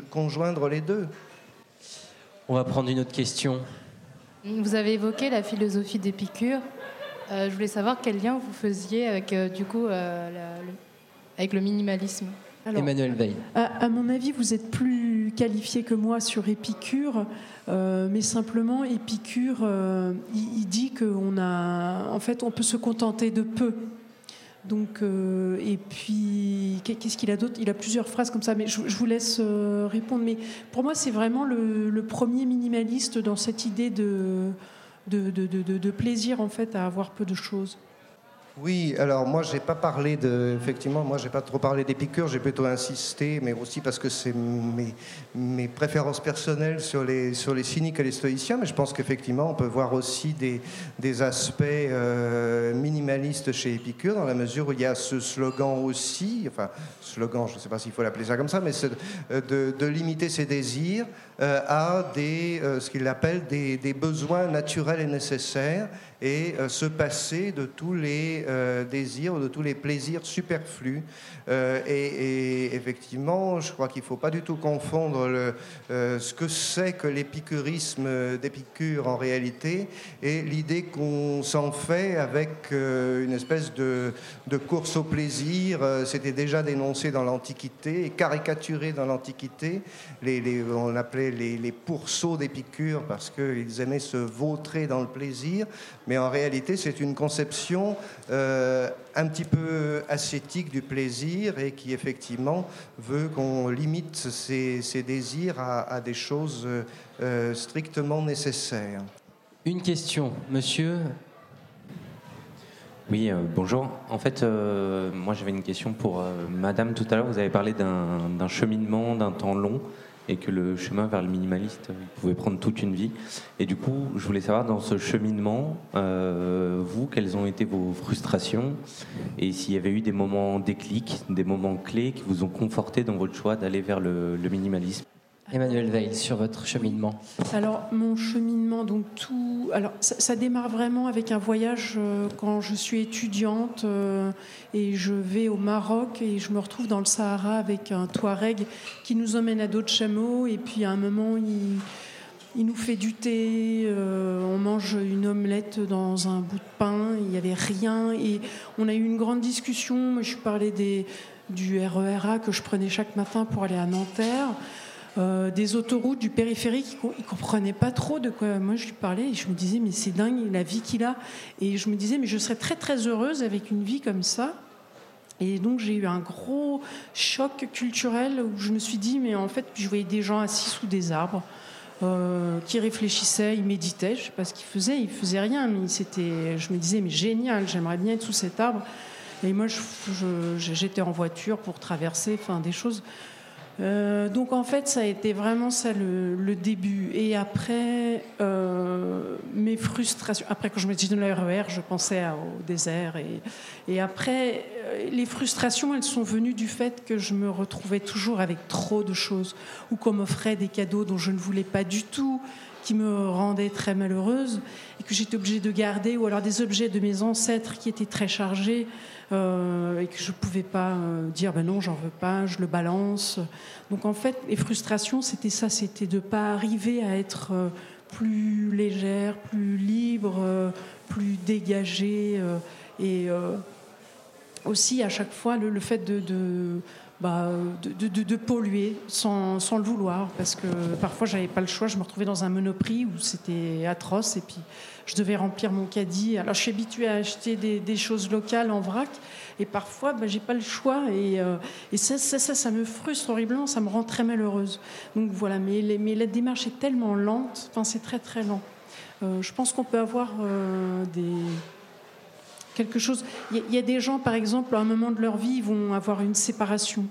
conjoindre les deux. On va prendre une autre question. Vous avez évoqué la philosophie d'Épicure. Euh, je voulais savoir quel lien vous faisiez avec, euh, du coup, euh, le, avec le minimalisme. Emmanuel Veil. À, mon avis, vous êtes plus qualifié que moi sur Épicure, mais simplement Épicure, il, il, dit qu'on a, en fait, on peut se contenter de peu. Donc, euh, et puis, qu'est-ce qu'il a d'autre? Il a plusieurs phrases comme ça, mais je, vous laisse euh, répondre. Mais pour moi, c'est vraiment le, premier minimaliste dans cette idée de de, plaisir, en fait, à avoir peu de choses. Oui, alors moi j'ai pas parlé de, effectivement, moi j'ai pas trop parlé d'Épicure, j'ai plutôt insisté, mais aussi parce que c'est mes, préférences personnelles sur les, sur les cyniques et les stoïciens, mais je pense qu'effectivement on peut voir aussi des, des aspects euh, minimalistes chez Épicure, dans la mesure où il y a ce slogan aussi, enfin slogan, je ne sais pas s'il faut l'appeler ça comme ça, mais euh, de, de, limiter ses désirs euh, à des, ce qu'il appelle des, des besoins naturels et nécessaires et euh, se passer de tous les euh, désirs, de tous les plaisirs superflus. Euh, et, effectivement, je crois qu'il ne faut pas du tout confondre le, ce que c'est que l'épicurisme d'Épicure en réalité et l'idée qu'on s'en fait avec une espèce de, course au plaisir. C'était déjà dénoncé dans l'Antiquité et caricaturé dans l'Antiquité. On appelait les, les pourceaux d'Épicure parce qu'ils aimaient se vautrer dans le plaisir mais en réalité c'est une conception euh, un petit peu ascétique du plaisir et qui effectivement veut qu'on limite ses, désirs à, des choses euh, strictement nécessaires. Une question, monsieur. Oui, euh, bonjour. En fait, moi j'avais une question pour Madame tout à l'heure. Vous avez parlé d'un cheminement, d'un temps long et que le chemin vers le minimaliste pouvait prendre toute une vie. Et du coup, je voulais savoir dans ce cheminement, euh, vous, quelles ont été vos frustrations et s'il y avait eu des moments déclics, des moments clés qui vous ont conforté dans votre choix d'aller vers le minimalisme? Emmanuel Veil, sur votre cheminement. Alors, mon cheminement, donc tout. Alors, ça, démarre vraiment avec un voyage euh, quand je suis étudiante euh, et je vais au Maroc et je me retrouve dans le Sahara avec un Touareg qui nous emmène à d'autres chameaux. Et puis, à un moment, il, il nous fait du thé, euh, on mange une omelette dans un bout de pain, il n'y avait rien. Et on a eu une grande discussion. Je parlais des, du RERA que je prenais chaque matin pour aller à Nanterre. Euh, des autoroutes, du périphérique. Il ne comprenait pas trop de quoi moi je lui parlais. Et je me disais, mais c'est dingue la vie qu'il a. Et je me disais, mais je serais très très heureuse avec une vie comme ça. Et donc j'ai eu un gros choc culturel où je me suis dit, mais en fait, je voyais des gens assis sous des arbres. Euh, qui réfléchissaient, ils méditaient, je ne sais pas ce qu'ils faisaient, ils faisaient rien, mais c'était, je me disais, mais génial, j'aimerais bien être sous cet arbre. Et moi, j'étais en voiture pour traverser, enfin des choses. Euh, donc en fait, ça a été vraiment ça le, début. Et après, euh, mes frustrations. Après, quand je m'étais dans le RER, je pensais au désert. Et, et après, euh, les frustrations, elles sont venues du fait que je me retrouvais toujours avec trop de choses, ou qu'on m'offrait des cadeaux dont je ne voulais pas du tout, me rendaient très malheureuse, et que j'étais obligée de garder, ou alors des objets de mes ancêtres qui étaient très chargés. Euh, et que je ne pouvais pas euh, dire ben non, j'en veux pas, je le balance. Donc en fait, les frustrations, c'était ça, c'était de pas arriver à être euh, plus légère, plus libre, plus dégagée. et aussi, à chaque fois, le, fait de, de bah, de, polluer sans, sans, le vouloir, parce que parfois j'avais pas le choix, je me retrouvais dans un monoprix où c'était atroce et puis je devais remplir mon caddie. Alors je suis habituée à acheter des, des choses locales en vrac et parfois bah, j'ai pas le choix et, euh, et ça, ça, ça, me frustre horriblement, ça me rend très malheureuse. Donc voilà, mais, mais la démarche est tellement lente, enfin c'est très très lent. Euh, je pense qu'on peut avoir euh, des quelque chose. Il y, a des gens, par exemple, à un moment de leur vie, ils vont avoir une séparation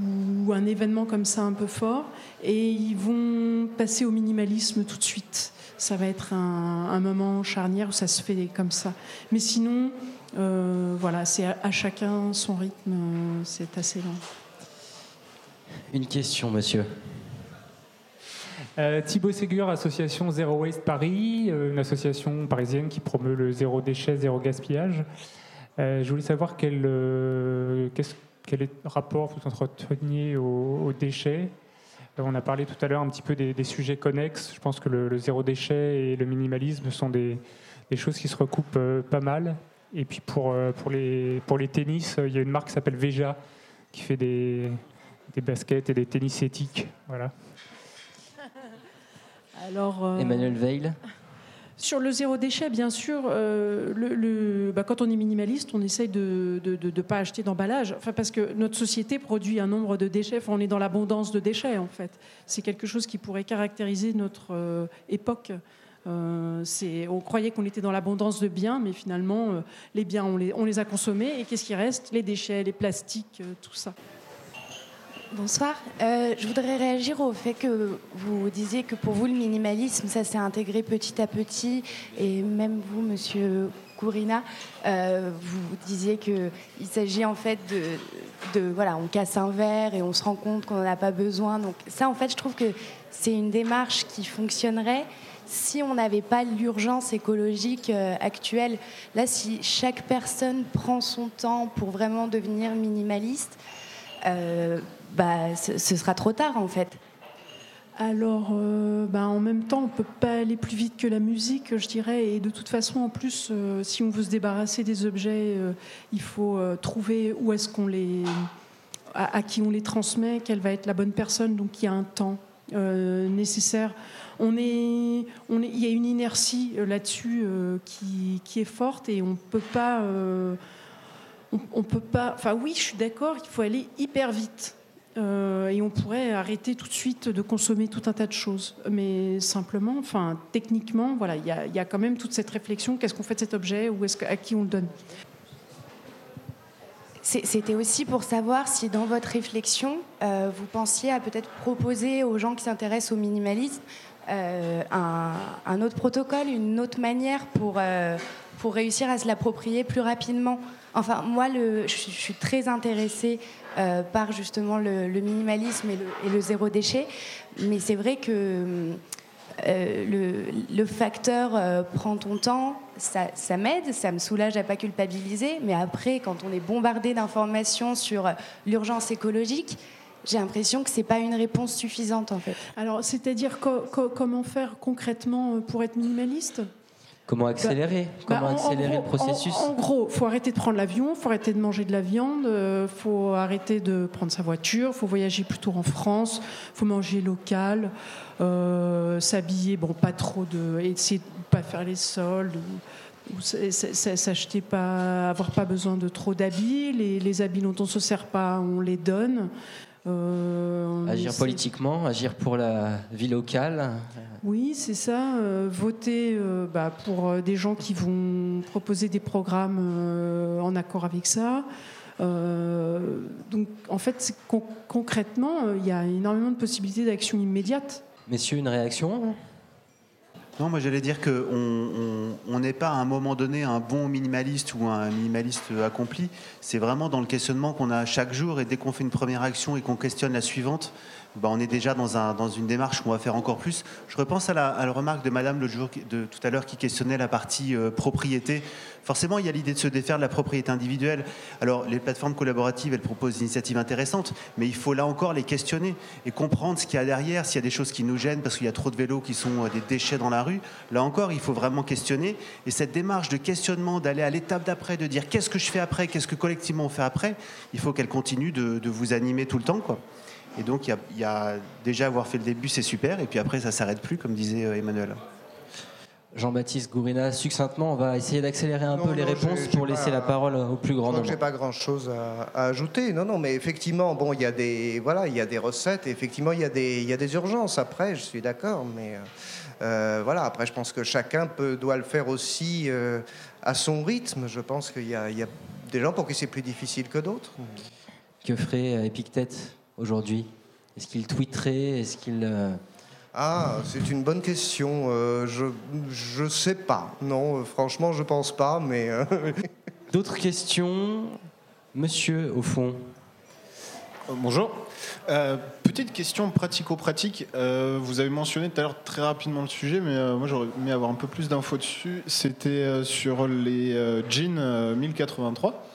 ou un événement comme ça un peu fort, et ils vont passer au minimalisme tout de suite. ça va être un, moment charnière où ça se fait comme ça. Mais sinon, euh, voilà, c'est à, chacun son rythme, c'est assez lent. Une question, monsieur. Euh, Thibaut Ségur, association Zero Waste Paris, euh, une association parisienne qui promeut le zéro déchet, zéro gaspillage. Euh, je voulais savoir quel, quel est le rapport vous entreteniez aux, déchets. on a parlé tout à l'heure un petit peu des, sujets connexes. Je pense que le, zéro déchet et le minimalisme sont des, des choses qui se recoupent pas mal. Et puis pour, pour, les, pour les tennis, il y a une marque qui s'appelle Veja qui fait des, des baskets et des tennis éthiques. Voilà. Alors, euh, Emmanuel Veil sur le zéro déchet, bien sûr, euh, le, bah, quand on est minimaliste, on essaye de ne pas acheter d'emballage. Enfin, parce que notre société produit un nombre de déchets. on est dans l'abondance de déchets, en fait. C'est quelque chose qui pourrait caractériser notre euh, époque. on croyait qu'on était dans l'abondance de biens, mais finalement, les biens, on les, on les, a consommés. Et qu'est-ce qui reste? Les déchets, les plastiques, tout ça. Bonsoir. Euh, je voudrais réagir au fait que vous disiez que pour vous, le minimalisme, ça s'est intégré petit à petit. Et même vous, monsieur Kourina, euh, vous disiez qu'il s'agit en fait de, Voilà, on casse un verre et on se rend compte qu'on n'en a pas besoin. Donc, ça, en fait, je trouve que c'est une démarche qui fonctionnerait si on n'avait pas l'urgence écologique euh, actuelle. Là, si chaque personne prend son temps pour vraiment devenir minimaliste, bah, ce, sera trop tard en fait. Alors, euh, bah, en même temps, on ne peut pas aller plus vite que la musique, je dirais. Et de toute façon, en plus, euh, si on veut se débarrasser des objets, euh, il faut trouver où est-ce qu'on les, à, qui on les transmet, quelle va être la bonne personne. Donc, il y a un temps nécessaire. On est, on est, il y a une inertie là-dessus qui, qui, est forte et on peut pas. on peut pas. Enfin, oui, je suis d'accord. Il faut aller hyper vite. Euh, et on pourrait arrêter tout de suite de consommer tout un tas de choses. Mais simplement, enfin, techniquement, voilà, il y, a quand même toute cette réflexion qu'est-ce qu'on fait de cet objet ou est-ce à qui on le donne? C'était aussi pour savoir si dans votre réflexion, euh, vous pensiez à peut-être proposer aux gens qui s'intéressent au minimalisme euh, un, autre protocole, une autre manière pour, pour réussir à se l'approprier plus rapidement? Enfin, moi, je, suis très intéressée euh, par justement le, minimalisme et le, zéro déchet, mais c'est vrai que euh, le, facteur euh, prend ton temps, ça, m'aide, ça me soulage à pas culpabiliser, mais après, quand on est bombardé d'informations sur l'urgence écologique, j'ai l'impression que c'est pas une réponse suffisante en fait. Alors, c'est-à-dire comment faire concrètement pour être minimaliste? Comment bah, accélérer? bah, Comment accélérer le processus? En, gros, il faut arrêter de prendre l'avion, il faut arrêter de manger de la viande, il euh, faut arrêter de prendre sa voiture, il faut voyager plutôt en France, il faut manger local, euh, s'habiller, bon, pas trop de. essayer de pas faire les soldes. S'acheter pas, avoir pas besoin de trop d'habits, les, les habits dont on se sert pas, on les donne. Euh, agir politiquement, agir pour la vie locale. Oui, c'est ça. Euh, voter euh, bah, pour des gens qui vont proposer des programmes en accord avec ça. donc, en fait, concrètement, il y a énormément de possibilités d'action immédiate. Messieurs, une réaction? Non, moi j'allais dire qu'on n'est pas à un moment donné un bon minimaliste ou un minimaliste accompli. C'est vraiment dans le questionnement qu'on a chaque jour et dès qu'on fait une première action et qu'on questionne la suivante, bah, on est déjà dans, un, dans, une démarche où on va faire encore plus. Je repense à la, remarque de Madame le jour de tout à l'heure qui questionnait la partie euh, propriété. Forcément, il y a l'idée de se défaire de la propriété individuelle. Alors, les plateformes collaboratives, elles proposent des initiatives intéressantes, mais il faut là encore les questionner et comprendre ce qu'il y a derrière, s'il y a des choses qui nous gênent parce qu'il y a trop de vélos qui sont euh, des déchets dans la rue. Là encore, il faut vraiment questionner. Et cette démarche de questionnement, d'aller à l'étape d'après, de dire qu'est-ce que je fais après, qu'est-ce que collectivement on fait après, il faut qu'elle continue de, de vous animer tout le temps, quoi. Et donc, il y, a déjà avoir fait le début, c'est super. Et puis après, ça s'arrête plus, comme disait euh, Emmanuel. Jean-Baptiste Gourina, succinctement, on va essayer d'accélérer un peu les réponses pour laisser la parole au plus grand nombre. Je n'ai pas grand-chose à, ajouter. Non, non, mais effectivement, bon, il y a des, voilà, il y a des recettes. Et effectivement, il y a des, il y a des urgences. Après, je suis d'accord, mais euh, euh, voilà. Après, je pense que chacun peut, doit le faire aussi à son rythme. Je pense qu'il y, y, a des gens pour qui c'est plus difficile que d'autres. Que ferait Épictète aujourd'hui? Est-ce qu'il tweeterait? Est-ce qu'il euh, Ah, c'est une bonne question. Euh, je je sais pas. Non, euh, franchement, je pense pas. Mais euh, D'autres questions? Monsieur, au fond. Bonjour. Euh, petite question pratico-pratique. Euh, vous avez mentionné tout à l'heure très rapidement le sujet, mais euh, moi j'aurais aimé avoir un peu plus d'infos dessus. C'était euh, sur les euh, jeans euh, 1083.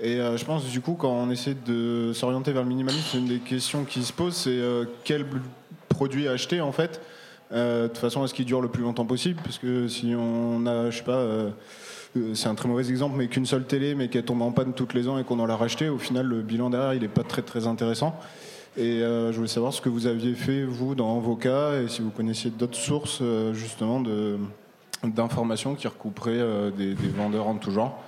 Et euh, je pense du coup quand on essaie de s'orienter vers le minimalisme, une des questions qui se pose, c'est euh, quel produit acheter en fait. Euh, de façon, est-ce qu'il dure le plus longtemps possible? Parce que si on a, je sais pas, c'est un très mauvais exemple, mais qu'une seule télé, mais qu'elle tombe en panne toutes les ans et qu'on en l'a racheté, au final, le bilan derrière, il n'est pas très très intéressant. Et je voulais savoir ce que vous aviez fait, vous, dans vos cas, et si vous connaissiez d'autres sources, justement, d'informations qui recouperaient des, des vendeurs en tout genre.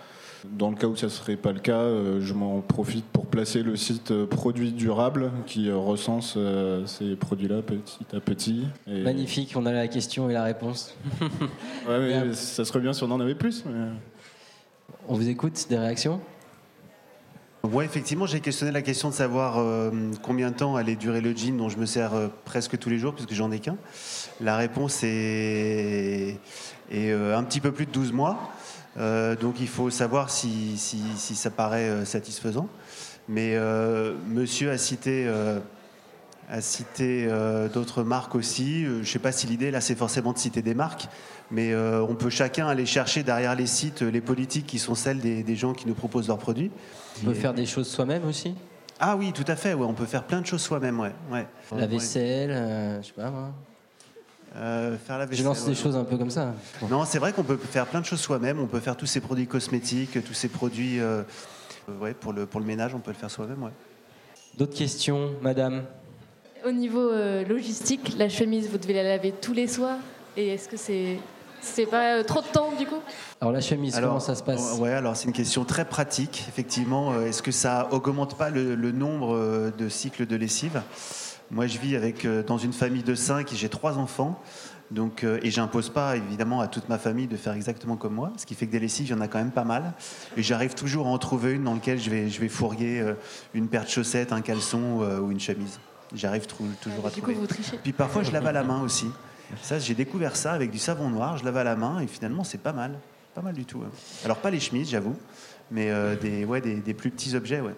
Dans le cas où ça ne serait pas le cas, euh, je m'en profite pour placer le site euh, Produits Durables qui euh, recense ces produits-là petit à petit. Et- Magnifique, on a la question et la réponse. Ouais, mais ça serait bien si on en avait plus. mais- On vous écoute, des réactions? Ouais, effectivement, j'ai questionné la question de savoir euh, combien de temps allait durer le jean dont je me sers euh, presque tous les jours puisque j'en ai qu'un. La réponse est, est, euh, un petit peu plus de 12 mois. Euh, donc il faut savoir si, si- si ça paraît euh, satisfaisant. Mais euh, monsieur a cité, euh, d'autres marques aussi. Euh, je ne sais pas si l'idée là c'est forcément de citer des marques, mais euh, on peut chacun aller chercher derrière les sites les politiques qui sont celles des, des gens qui nous proposent leurs produits. On peut faire des choses soi-même aussi? Ah oui, tout à fait. Ouais, on peut faire plein de choses soi-même. Ouais, ouais. La vaisselle, je sais pas moi. Euh, faire la Je lance des choses un peu comme ça. Non, c'est vrai qu'on peut faire plein de choses soi-même. On peut faire tous ces produits cosmétiques, tous ces produits euh, ouais, pour, le, pour le ménage, on peut le faire soi-même. Ouais. D'autres questions, madame? Au niveau euh, logistique, la chemise, vous devez la laver tous les soirs. Et est-ce que c'est c'est pas trop de temps du coup? Alors la chemise, comment ça se passe? Ouais, alors c'est une question très pratique. Effectivement, est-ce que ça augmente pas le, le nombre de cycles de lessive? Moi, je vis avec euh, dans une famille de cinq et j'ai trois enfants. Donc, euh, et j'impose pas évidemment à toute ma famille de faire exactement comme moi, ce qui fait que des lessives, il y en a quand même pas mal. Et j'arrive toujours à en trouver une dans laquelle je vais, je vais fourguer euh, une paire de chaussettes, un caleçon euh, ou une chemise. J'arrive trou- toujours à Du coup, trouver. vous trichez. Puis parfois, je lave à la main aussi. Ça, j'ai découvert ça avec du savon noir. Je lave à la main et finalement, c'est pas mal. Pas mal du tout. ouais. Alors, pas les chemises, j'avoue, mais des, ouais, des, des plus petits objets, ouais.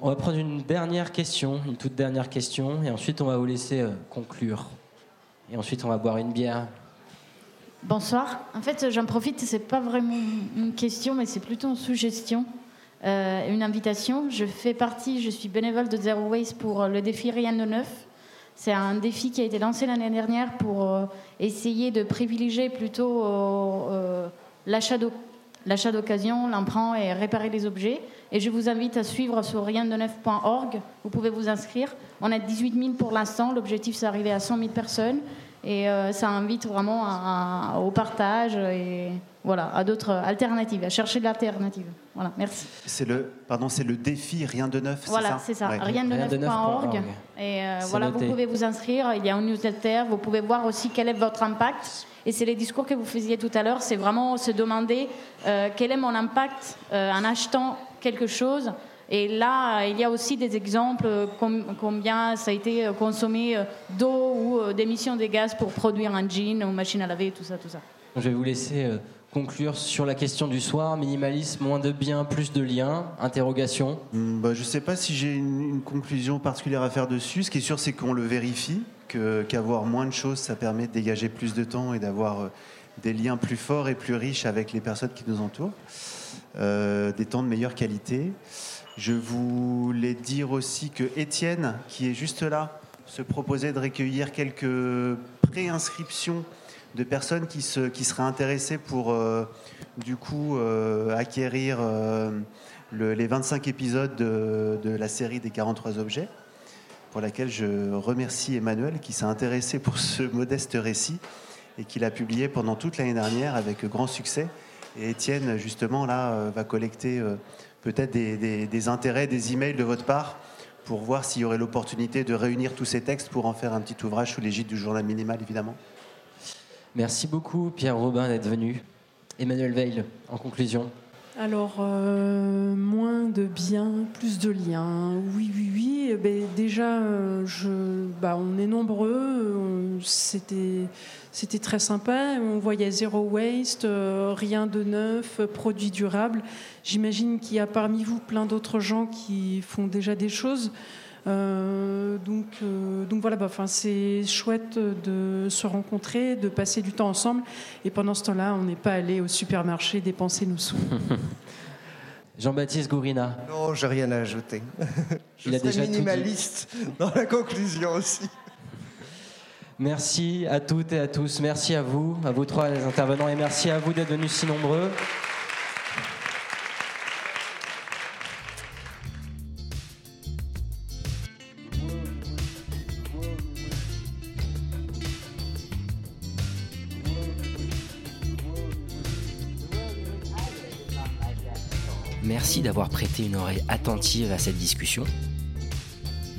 On va prendre une dernière question, une toute dernière question, et ensuite on va vous laisser euh, conclure. Et ensuite on va boire une bière. Bonsoir. En fait, j'en profite, c'est pas vraiment une question, mais c'est plutôt une suggestion, euh, une invitation. Je fais partie, je suis bénévole de Zero Waste pour le défi Rien de Neuf. C'est un défi qui a été lancé l'année dernière pour euh, essayer de privilégier plutôt euh, euh, l'achat d'occasion, l'emprunt et réparer les objets. Et je vous invite à suivre sur riendeneuf.org. Vous pouvez vous inscrire. On a 18 000 pour l'instant. L'objectif, c'est d'arriver à 100 000 personnes. Et euh, ça invite vraiment à- à- au partage et voilà, à d'autres alternatives, à chercher de l'alternative. Voilà, merci. C'est le, pardon, c'est le défi Rien de neuf, Voilà, c'est ça ça, Ouais. riendeneuf.org. Et euh, voilà, noté. vous pouvez vous inscrire. Il y a un newsletter. Vous pouvez voir aussi quel est votre impact. Et c'est les discours que vous faisiez tout à l'heure. C'est vraiment se demander euh, quel est mon impact euh, en achetant quelque chose. Et là, il y a aussi des exemples, euh, com- combien ça a été euh, consommé euh, d'eau ou d'émissions de gaz pour produire un jean ou machine à laver, tout ça, tout ça. Je vais vous laisser conclure sur la question du soir. Minimalisme, moins de biens, plus de liens Interrogation. Hmm, bah, je ne sais pas si j'ai une, une conclusion particulière à faire dessus. Ce qui est sûr, c'est qu'on le vérifie, que- qu'avoir moins de choses, ça permet de dégager plus de temps et d'avoir des liens plus forts et plus riches avec les personnes qui nous entourent, Euh, des temps de meilleure qualité. Je voulais dire aussi que Étienne, qui est juste là, se proposait de recueillir quelques préinscriptions de personnes qui, se, qui seraient intéressées pour euh, du coup euh, acquérir le- les 25 épisodes de, de la série des 43 objets, pour laquelle je remercie Emmanuel qui s'est intéressé pour ce modeste récit et qui l'a publié pendant toute l'année dernière avec grand succès. Et Étienne, justement, là, euh, va collecter euh, peut-être des, des- des intérêts, des emails de votre part pour voir s'il y aurait l'opportunité de réunir tous ces textes pour en faire un petit ouvrage sous l'égide du journal minimal, évidemment. Merci beaucoup Pierre Robin d'être venu. Emmanuel Veil, en conclusion. Alors, euh, moins de biens, plus de liens. Oui, oui, oui. Eh ben, déjà, je, bah, on est nombreux. C'était, c'était très sympa. On voyait zéro waste, euh, rien de neuf, produit durable. J'imagine qu'il y a parmi vous plein d'autres gens qui font déjà des choses. Euh, donc, euh, donc voilà, bah, c'est chouette de se rencontrer, de passer du temps ensemble. Et pendant ce temps-là, on n'est pas allé au supermarché dépenser nos sous. Jean-Baptiste Gourina. Non, j'ai rien à ajouter. Je Il suis minimaliste dans la conclusion aussi. Merci à toutes et à tous. Merci à vous, à vous trois les intervenants, et merci à vous d'être venus si nombreux. Merci d'avoir prêté une oreille attentive à cette discussion.